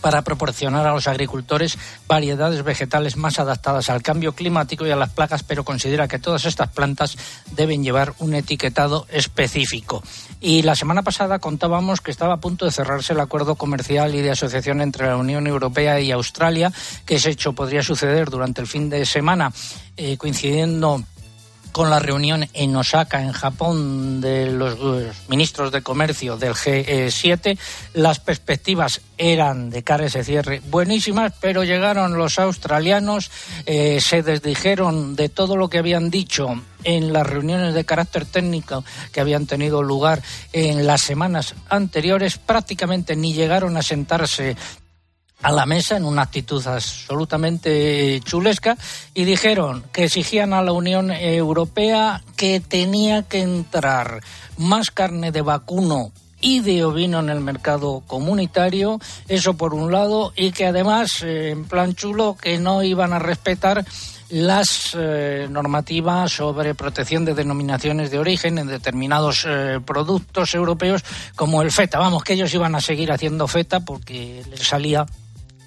para proporcionar a los agricultores variedades vegetales más adaptadas al cambio climático y a las plagas, pero considera que todas estas plantas deben llevar un etiquetado específico. Y la semana pasada contábamos que estaba a punto de cerrarse el acuerdo comercial y de asociación entre la Unión Europea y Australia, que ese hecho podría suceder durante el fin de semana, eh, coincidiendo con la reunión en Osaka, en Japón, de los ministros de comercio del G7. Las perspectivas eran de cara a ese cierre buenísimas, pero llegaron los australianos, eh, se desdijeron de todo lo que habían dicho en las reuniones de carácter técnico que habían tenido lugar en las semanas anteriores, prácticamente ni llegaron a sentarse a la mesa en una actitud absolutamente chulesca y dijeron que exigían a la Unión Europea que tenía que entrar más carne de vacuno y de ovino en el mercado comunitario, eso por un lado, y que además, eh, en plan chulo, que no iban a respetar las eh, normativas sobre protección de denominaciones de origen en determinados eh, productos europeos como el feta. Vamos, que ellos iban a seguir haciendo feta porque les salía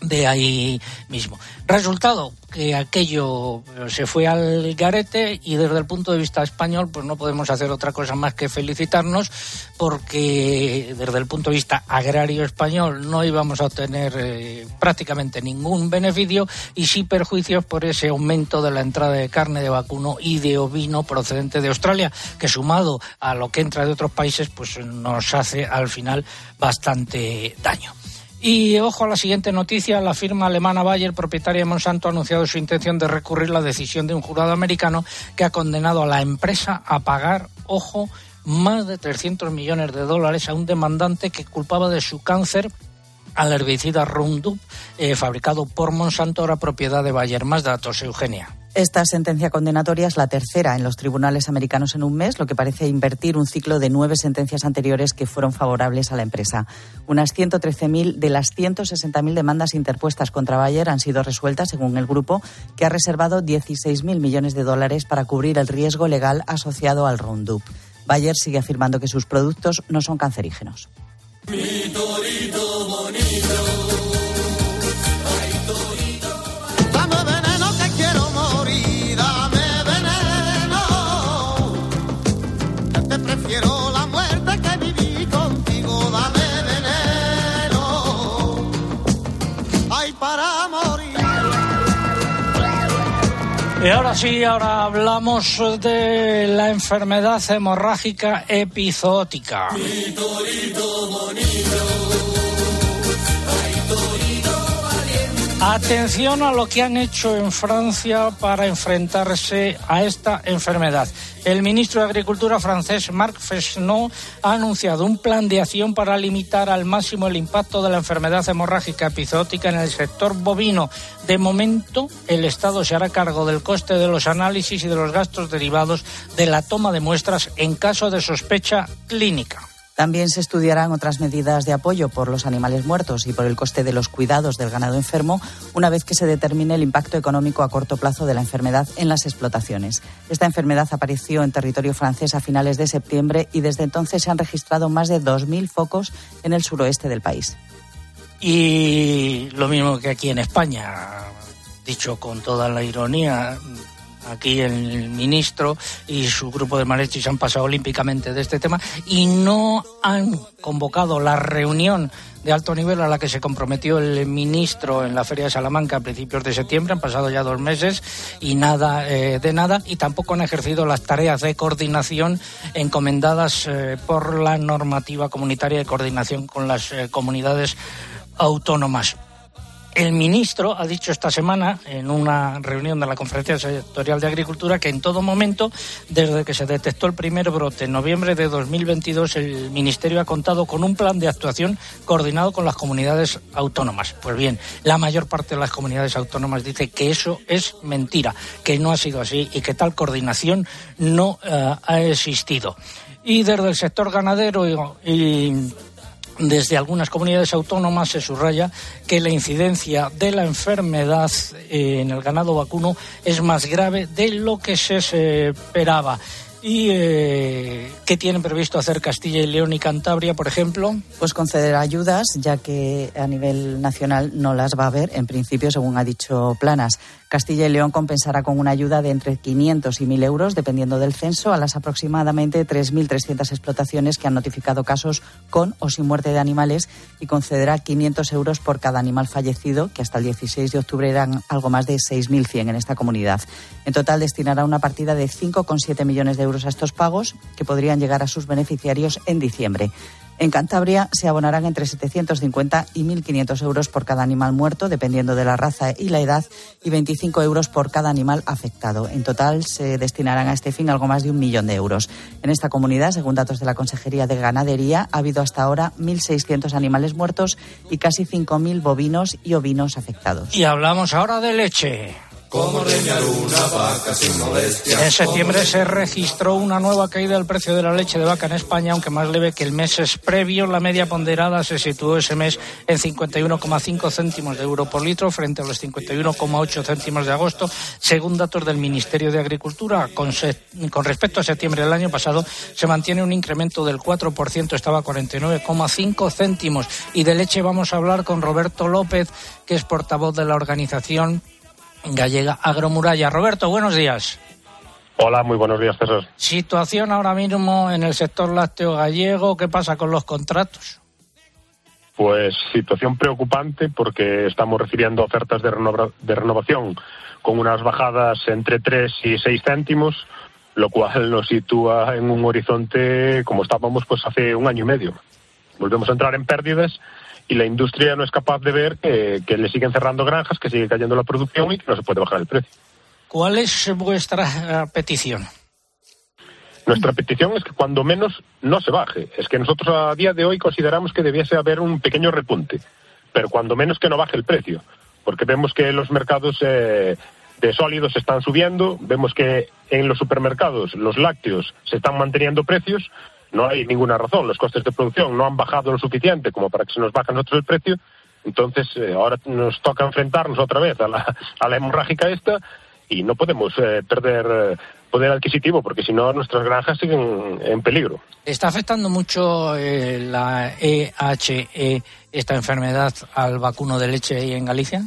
de ahí mismo. Resultado, que aquello se fue al garete y desde el punto de vista español pues no podemos hacer otra cosa más que felicitarnos porque desde el punto de vista agrario español no íbamos a obtener eh, prácticamente ningún beneficio y sí perjuicios por ese aumento de la entrada de carne de vacuno y de ovino procedente de Australia que sumado a lo que entra de otros países pues nos hace al final bastante daño. Y ojo a la siguiente noticia, la firma alemana Bayer, propietaria de Monsanto, ha anunciado su intención de recurrir la decisión de un jurado americano que ha condenado a la empresa a pagar, ojo, más de 300 millones de dólares a un demandante que culpaba de su cáncer al herbicida Roundup, eh, fabricado por Monsanto, ahora propiedad de Bayer. Más datos, Eugenia.
Esta sentencia condenatoria es la tercera en los tribunales americanos en un mes, lo que parece invertir un ciclo de nueve sentencias anteriores que fueron favorables a la empresa. Unas 113.000 de las 160.000 demandas interpuestas contra Bayer han sido resueltas, según el grupo, que ha reservado 16.000 millones de dólares para cubrir el riesgo legal asociado al Roundup. Bayer sigue afirmando que sus productos no son cancerígenos.
Dame
Y ahora sí, ahora hablamos de la enfermedad hemorrágica epizootica. Atención a lo que han hecho en Francia para enfrentarse a esta enfermedad. El ministro de Agricultura francés Marc Fesneau ha anunciado un plan de acción para limitar al máximo el impacto de la enfermedad hemorrágica epizootica en el sector bovino. De momento, el Estado se hará cargo del coste de los análisis y de los gastos derivados de la toma de muestras en caso de sospecha clínica.
También se estudiarán otras medidas de apoyo por los animales muertos y por el coste de los cuidados del ganado enfermo una vez que se determine el impacto económico a corto plazo de la enfermedad en las explotaciones. Esta enfermedad apareció en territorio francés a finales de septiembre y desde entonces se han registrado más de 2.000 focos en el suroeste del país.
Y lo mismo que aquí en España, dicho con toda la ironía, aquí el ministro y su grupo de malhechis han pasado olímpicamente de este tema y no han convocado la reunión de alto nivel a la que se comprometió el ministro en la Feria de Salamanca a principios de septiembre. Han pasado ya dos meses y nada eh, de nada y tampoco han ejercido las tareas de coordinación encomendadas eh, por la normativa comunitaria de coordinación con las eh, comunidades autónomas. El ministro ha dicho esta semana, en una reunión de la Conferencia Sectorial de Agricultura, que en todo momento, desde que se detectó el primer brote en noviembre de 2022, el Ministerio ha contado con un plan de actuación coordinado con las comunidades autónomas. Pues bien, la mayor parte de las comunidades autónomas dice que eso es mentira, que no ha sido así y que tal coordinación no uh, ha existido. Y desde el sector ganadero y desde algunas comunidades autónomas se subraya que la incidencia de la enfermedad en el ganado vacuno es más grave de lo que se esperaba. ¿Y eh, qué tienen previsto hacer Castilla y León y Cantabria, por ejemplo?
Pues conceder ayudas, ya que a nivel nacional no las va a haber, en principio, según ha dicho Planas. Castilla y León compensará con una ayuda de entre 500 y 1.000 euros, dependiendo del censo, a las aproximadamente 3.300 explotaciones que han notificado casos con o sin muerte de animales y concederá 500 euros por cada animal fallecido, que hasta el 16 de octubre eran algo más de 6.100 en esta comunidad. En total destinará una partida de 5,7 millones de euros a estos pagos, que podrían llegar a sus beneficiarios en diciembre. En Cantabria se abonarán entre 750 y 1.500 euros por cada animal muerto, dependiendo de la raza y la edad, y 25 euros por cada animal afectado. En total se destinarán a este fin algo más de un millón de euros. En esta comunidad, según datos de la Consejería de Ganadería, ha habido hasta ahora 1.600 animales muertos y casi 5.000 bovinos y ovinos afectados.
Y hablamos ahora de leche. En septiembre se registró una nueva caída del precio de la leche de vaca en España, aunque más leve que el mes previo. La media ponderada se situó ese mes en 51,5 céntimos de euro por litro frente a los 51,8 céntimos de agosto, según datos del Ministerio de Agricultura. Con, se, con respecto a septiembre del año pasado, se mantiene un incremento del 4%, estaba a 49,5 céntimos. Y de leche vamos a hablar con Roberto López, que es portavoz de la organización gallega Agromuralla. Roberto, buenos días.
Hola, muy buenos días, César.
Situación ahora mismo en el sector lácteo gallego, ¿qué pasa con los contratos?
Pues situación preocupante porque estamos recibiendo ofertas de, renova de renovación con unas bajadas entre 3 y 6 céntimos, lo cual nos sitúa en un horizonte como estábamos pues hace un año y medio. Volvemos a entrar en pérdidas y la industria no es capaz de ver que, que, le siguen cerrando granjas, que sigue cayendo la producción y que no se puede bajar el precio.
¿Cuál es vuestra petición?
Nuestra petición es que cuando menos no se baje. Es que nosotros a día de hoy consideramos que debiese haber un pequeño repunte, pero cuando menos que no baje el precio, porque vemos que los mercados eh, de sólidos están subiendo. Vemos que en los supermercados los lácteos se están manteniendo precios. No hay ninguna razón. Los costes de producción no han bajado lo suficiente como para que se nos baje nosotros el precio. Entonces, eh, ahora nos toca enfrentarnos otra vez a la, a la hemorrágica esta y no podemos eh, perder eh, poder adquisitivo porque si no nuestras granjas siguen en peligro.
¿Está afectando mucho eh, la EHE, esta enfermedad, al vacuno de leche ahí en Galicia?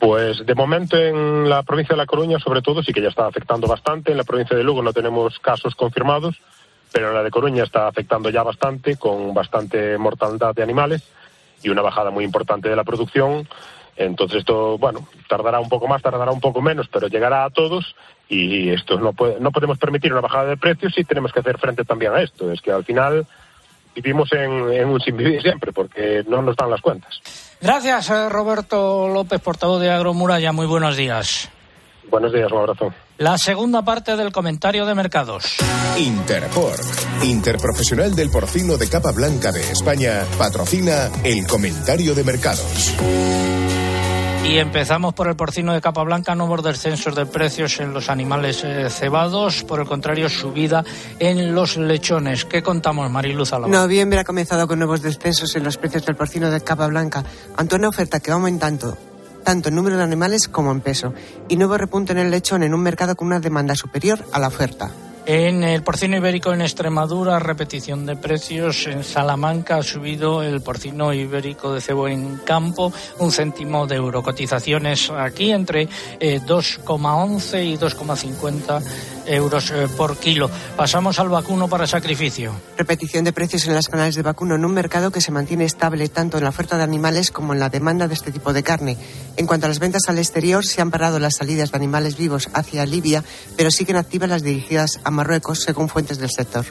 Pues de momento en la provincia de La Coruña, sobre todo, sí que ya está afectando bastante. En la provincia de Lugo no tenemos casos confirmados, pero la de Coruña está afectando ya bastante, con bastante mortalidad de animales y una bajada muy importante de la producción. Entonces esto, bueno, tardará un poco más, tardará un poco menos, pero llegará a todos y esto no, puede, no podemos permitir una bajada de precios y tenemos que hacer frente también a esto. Es que al final vivimos en, en un sin vivir siempre porque no nos dan las cuentas.
Gracias, eh, Roberto López, portavoz de Agromuralla. Muy buenos días.
Buenos días, un abrazo.
La segunda parte del comentario de mercados.
Interpork, interprofesional del porcino de capa blanca de España, patrocina el comentario de mercados.
Y empezamos por el porcino de capa blanca, nuevos descensos de precios en los animales eh, cebados, por el contrario, subida en los lechones. ¿Qué contamos, Mariluz Alaba?
Noviembre ha comenzado con nuevos descensos en los precios del porcino de capa blanca, ante una oferta que va aumentando tanto en número de animales como en peso, y nuevo repunte en el lechón en un mercado con una demanda superior a la oferta.
En el porcino ibérico en Extremadura, repetición de precios. En Salamanca ha subido el porcino ibérico de cebo en campo un céntimo de euro. Cotizaciones aquí entre eh, 2,11 y 2,50 euros eh, por kilo. Pasamos al vacuno para sacrificio.
Repetición de precios en las canales de vacuno en un mercado que se mantiene estable tanto en la oferta de animales como en la demanda de este tipo de carne. En cuanto a las ventas al exterior, se han parado las salidas de animales vivos hacia Libia, pero siguen activas las dirigidas a Marruecos, según fuentes del sector.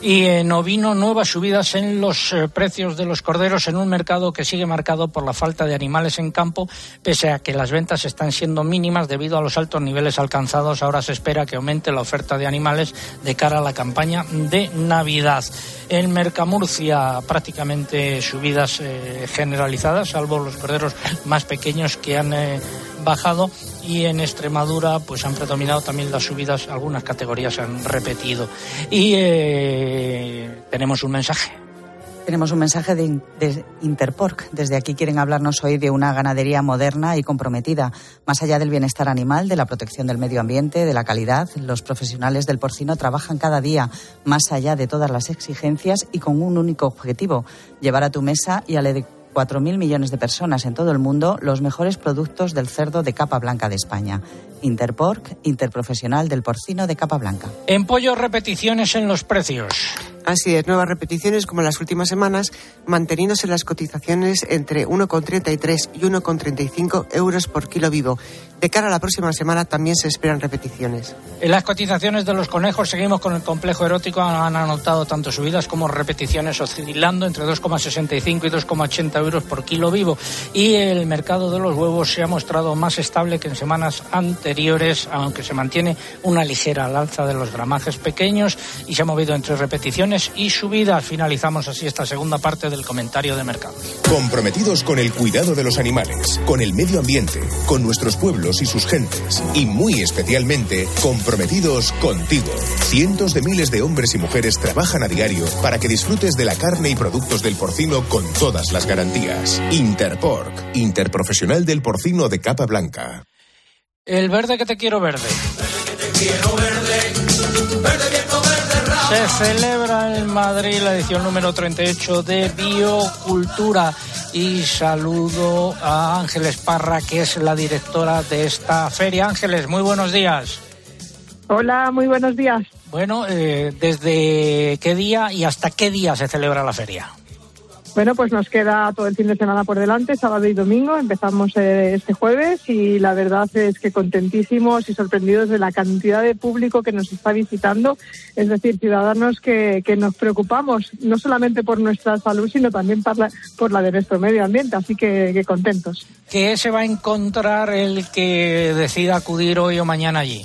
Y en ovino, nuevas subidas en los eh, precios de los corderos en un mercado que sigue marcado por la falta de animales en campo, pese a que las ventas están siendo mínimas debido a los altos niveles alcanzados. Ahora se espera que aumente la oferta de animales de cara a la campaña de Navidad. En Mercamurcia, prácticamente subidas eh, generalizadas, salvo los corderos más pequeños que han eh, bajado y en Extremadura pues han predominado también las subidas, algunas categorías han repetido. Y eh, tenemos un mensaje.
Tenemos un mensaje de, de, Interpork. Desde aquí quieren hablarnos hoy de una ganadería moderna y comprometida. Más allá del bienestar animal, de la protección del medio ambiente, de la calidad, los profesionales del porcino trabajan cada día más allá de todas las exigencias y con un único objetivo, llevar a tu mesa y al 4.000 millones de personas en todo el mundo los mejores productos del cerdo de capa blanca de España. Interpork, interprofesional del porcino de capa blanca.
En pollo, repeticiones en los precios.
Así es, nuevas repeticiones como las últimas semanas, manteniéndose las cotizaciones entre 1,33 y 1,35 euros por kilo vivo. De cara a la próxima semana también se esperan repeticiones.
En las cotizaciones de los conejos seguimos con el complejo erótico. Han anotado tanto subidas como repeticiones oscilando entre 2,65 y 2,80 euros por kilo vivo. Y el mercado de los huevos se ha mostrado más estable que en semanas anteriores, aunque se mantiene una ligera alza de los gramajes pequeños y se ha movido entre repeticiones y subidas. Finalizamos así esta segunda parte del comentario de mercado.
Comprometidos con el cuidado de los animales, con el medio ambiente, con nuestros pueblos y sus gentes, y muy especialmente comprometidos contigo. Cientos de miles de hombres y mujeres trabajan a diario para que disfrutes de la carne y productos del porcino con todas las garantías. Interpork, interprofesional del porcino de capa blanca.
El verde que te quiero verde.
Verde que te quiero verde, verde
se celebra en Madrid la edición número 38 de Biocultura y saludo a Ángeles Parra, que es la directora de esta feria. Ángeles, muy buenos días.
Hola, muy buenos días.
Bueno, eh, ¿desde qué día y hasta qué día se celebra la feria?
Bueno, pues nos queda todo el fin de semana por delante, sábado y domingo. Empezamos eh, este jueves y la verdad es que contentísimos y sorprendidos de la cantidad de público que nos está visitando. Es decir, ciudadanos que, que nos preocupamos no solamente por nuestra salud, sino también por la, por la de nuestro medio ambiente. Así que, que contentos.
¿Qué se va a encontrar el que decida acudir hoy o mañana allí?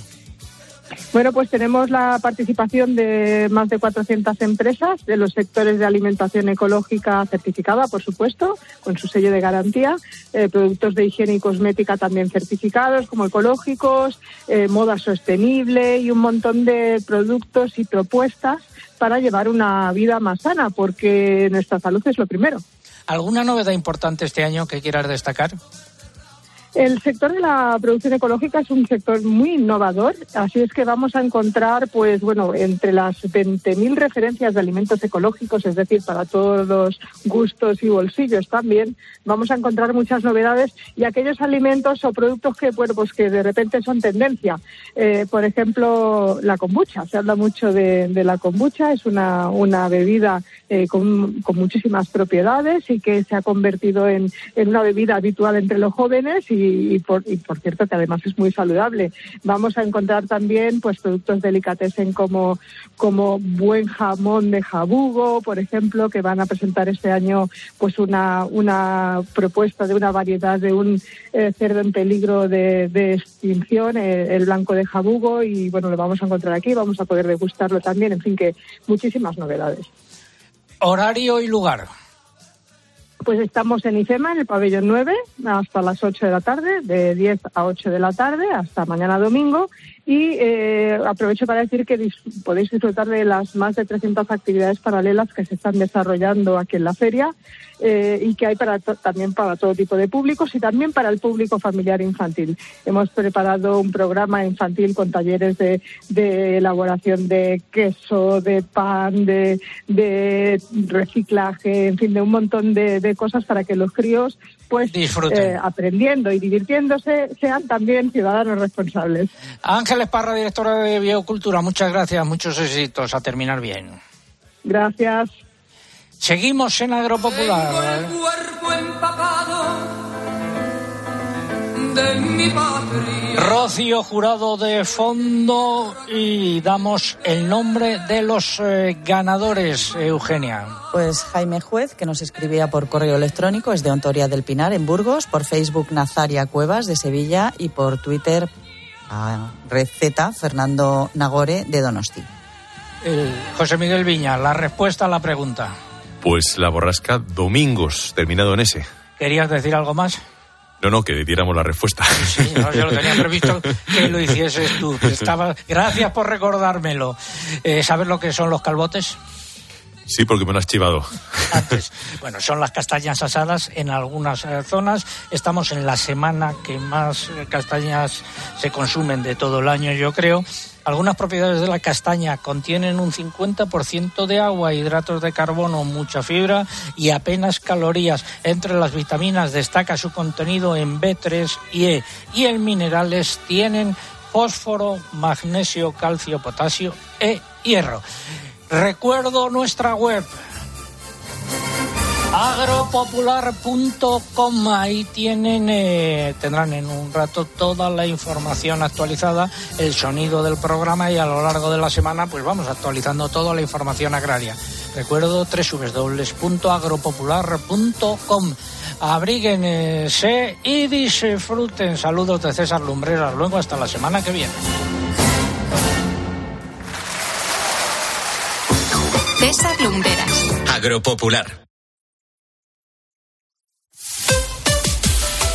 Bueno, pues tenemos la participación de más de 400 empresas de los sectores de alimentación ecológica certificada, por supuesto, con su sello de garantía, eh, productos de higiene y cosmética también certificados como ecológicos, eh, moda sostenible y un montón de productos y propuestas para llevar una vida más sana, porque nuestra salud es lo primero.
¿Alguna novedad importante este año que quieras destacar?
El sector de la producción ecológica es un sector muy innovador, así es que vamos a encontrar, pues bueno, entre las 20.000 referencias de alimentos ecológicos, es decir, para todos los gustos y bolsillos también, vamos a encontrar muchas novedades y aquellos alimentos o productos que, bueno, pues que de repente son tendencia. Eh, por ejemplo, la kombucha. Se habla mucho de, la kombucha, es una, una bebida eh, con, con, muchísimas propiedades y que se ha convertido en, en una bebida habitual entre los jóvenes y y, por, y por cierto que además es muy saludable. Vamos a encontrar también pues productos delicatessen como, como buen jamón de jabugo, por ejemplo, que van a presentar este año pues una, una propuesta de una variedad de un eh, cerdo en peligro de, extinción, eh, el blanco de jabugo, y bueno, lo vamos a encontrar aquí, vamos a poder degustarlo también, en fin, que muchísimas novedades.
Horario y lugar.
Pues estamos en IFEMA, en el pabellón 9, hasta las 8 de la tarde, de 10 a 8 de la tarde, hasta mañana domingo. Y eh, aprovecho para decir que podéis disfrutar de las más de 300 actividades paralelas que se están desarrollando aquí en la feria eh, y que hay para también para todo tipo de públicos y también para el público familiar infantil. Hemos preparado un programa infantil con talleres de, elaboración de queso, de pan, de, reciclaje, en fin, de un montón de, cosas para que los críos, pues, eh, aprendiendo y divirtiéndose, sean también ciudadanos responsables.
Ángeles Parra, directora de Biocultura, muchas gracias, muchos éxitos. A terminar bien.
Gracias.
Seguimos en Agropopular. Rocío Jurado de fondo y damos el nombre de los eh, ganadores, Eugenia.
Pues Jaime Juez, que nos escribía por correo electrónico, es de Ontoria del Pinar, en Burgos, por Facebook Nazaria Cuevas, de Sevilla, y por Twitter a Receta Fernando Nagore, de Donosti.
José Miguel Viña, la respuesta a la pregunta.
Pues la borrasca Domingos, terminado en ese.
¿Querías decir algo más?
No, no, que diéramos la respuesta.
Sí, no, yo lo tenía previsto que lo hicieses tú. Estaba... Gracias por recordármelo. Eh, ¿Sabes lo que son los calbotes?
Sí, porque me lo has chivado.
Antes. Bueno, son las castañas asadas en algunas eh, zonas. Estamos en la semana que más eh, castañas se consumen de todo el año, yo creo. Algunas propiedades de la castaña contienen un 50% de agua, hidratos de carbono, mucha fibra y apenas calorías. Entre las vitaminas destaca su contenido en B3 y E. Y en minerales tienen fósforo, magnesio, calcio, potasio e hierro. Recuerdo nuestra web agropopular.com ahí tienen eh, tendrán en un rato toda la información actualizada el sonido del programa y a lo largo de la semana pues vamos actualizando toda la información agraria. Recuerdo www.agropopular.com abríguense y disfruten. Saludos de César Lumbreras. Luego hasta la semana que viene.
César Lumbreras.
Agropopular.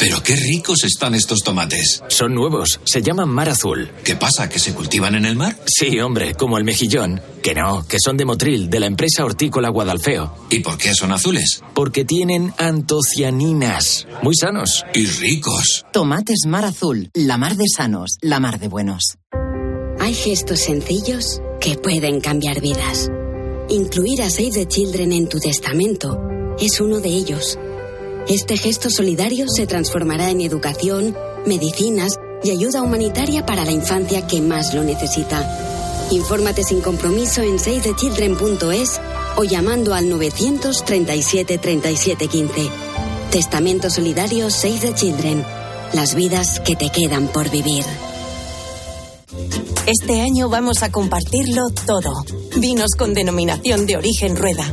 Pero qué ricos están estos tomates.
Son nuevos, se llaman mar azul.
¿Qué pasa? ¿Que se cultivan en el mar?
Sí, hombre, como el mejillón. Que no, que son de Motril, de la empresa hortícola Guadalfeo.
¿Y por qué son azules?
Porque tienen antocianinas. Muy sanos.
Y ricos.
Tomates mar azul, la mar de sanos, la mar de buenos.
Hay gestos sencillos que pueden cambiar vidas. Incluir a Save the Children en tu testamento es uno de ellos. Este gesto solidario se transformará en educación, medicinas y ayuda humanitaria para la infancia que más lo necesita. Infórmate sin compromiso en savethechildren.es o llamando al 937 37 15. Testamento Solidario Save the Children. Las vidas que te quedan por vivir.
Este año vamos a compartirlo todo. Vinos con denominación de origen rueda.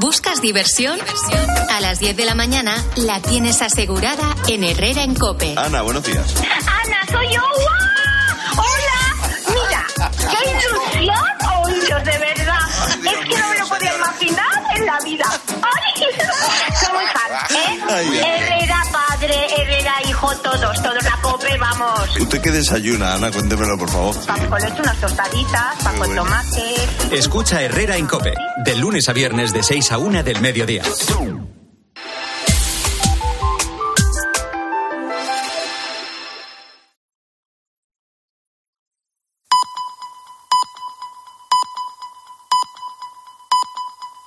¿Buscas diversión? A las 10 de la mañana la tienes asegurada en Herrera en Cope.
Ana, buenos días.
Ana, soy yo. Hola. Mira, qué ilusión oíros de verdad. Es que no me lo podía imaginar en la vida. ¡Ay! Somos fans, ¿eh? Herrera padre, Herrera todos, todos la cope, vamos.
¿Usted qué desayuna, Ana? Cuéntemelo, por favor.
Pan con leche, unas tostaditas, pan con tomate.
Escucha Herrera en Cope, de lunes a viernes de 6 a 1 del mediodía.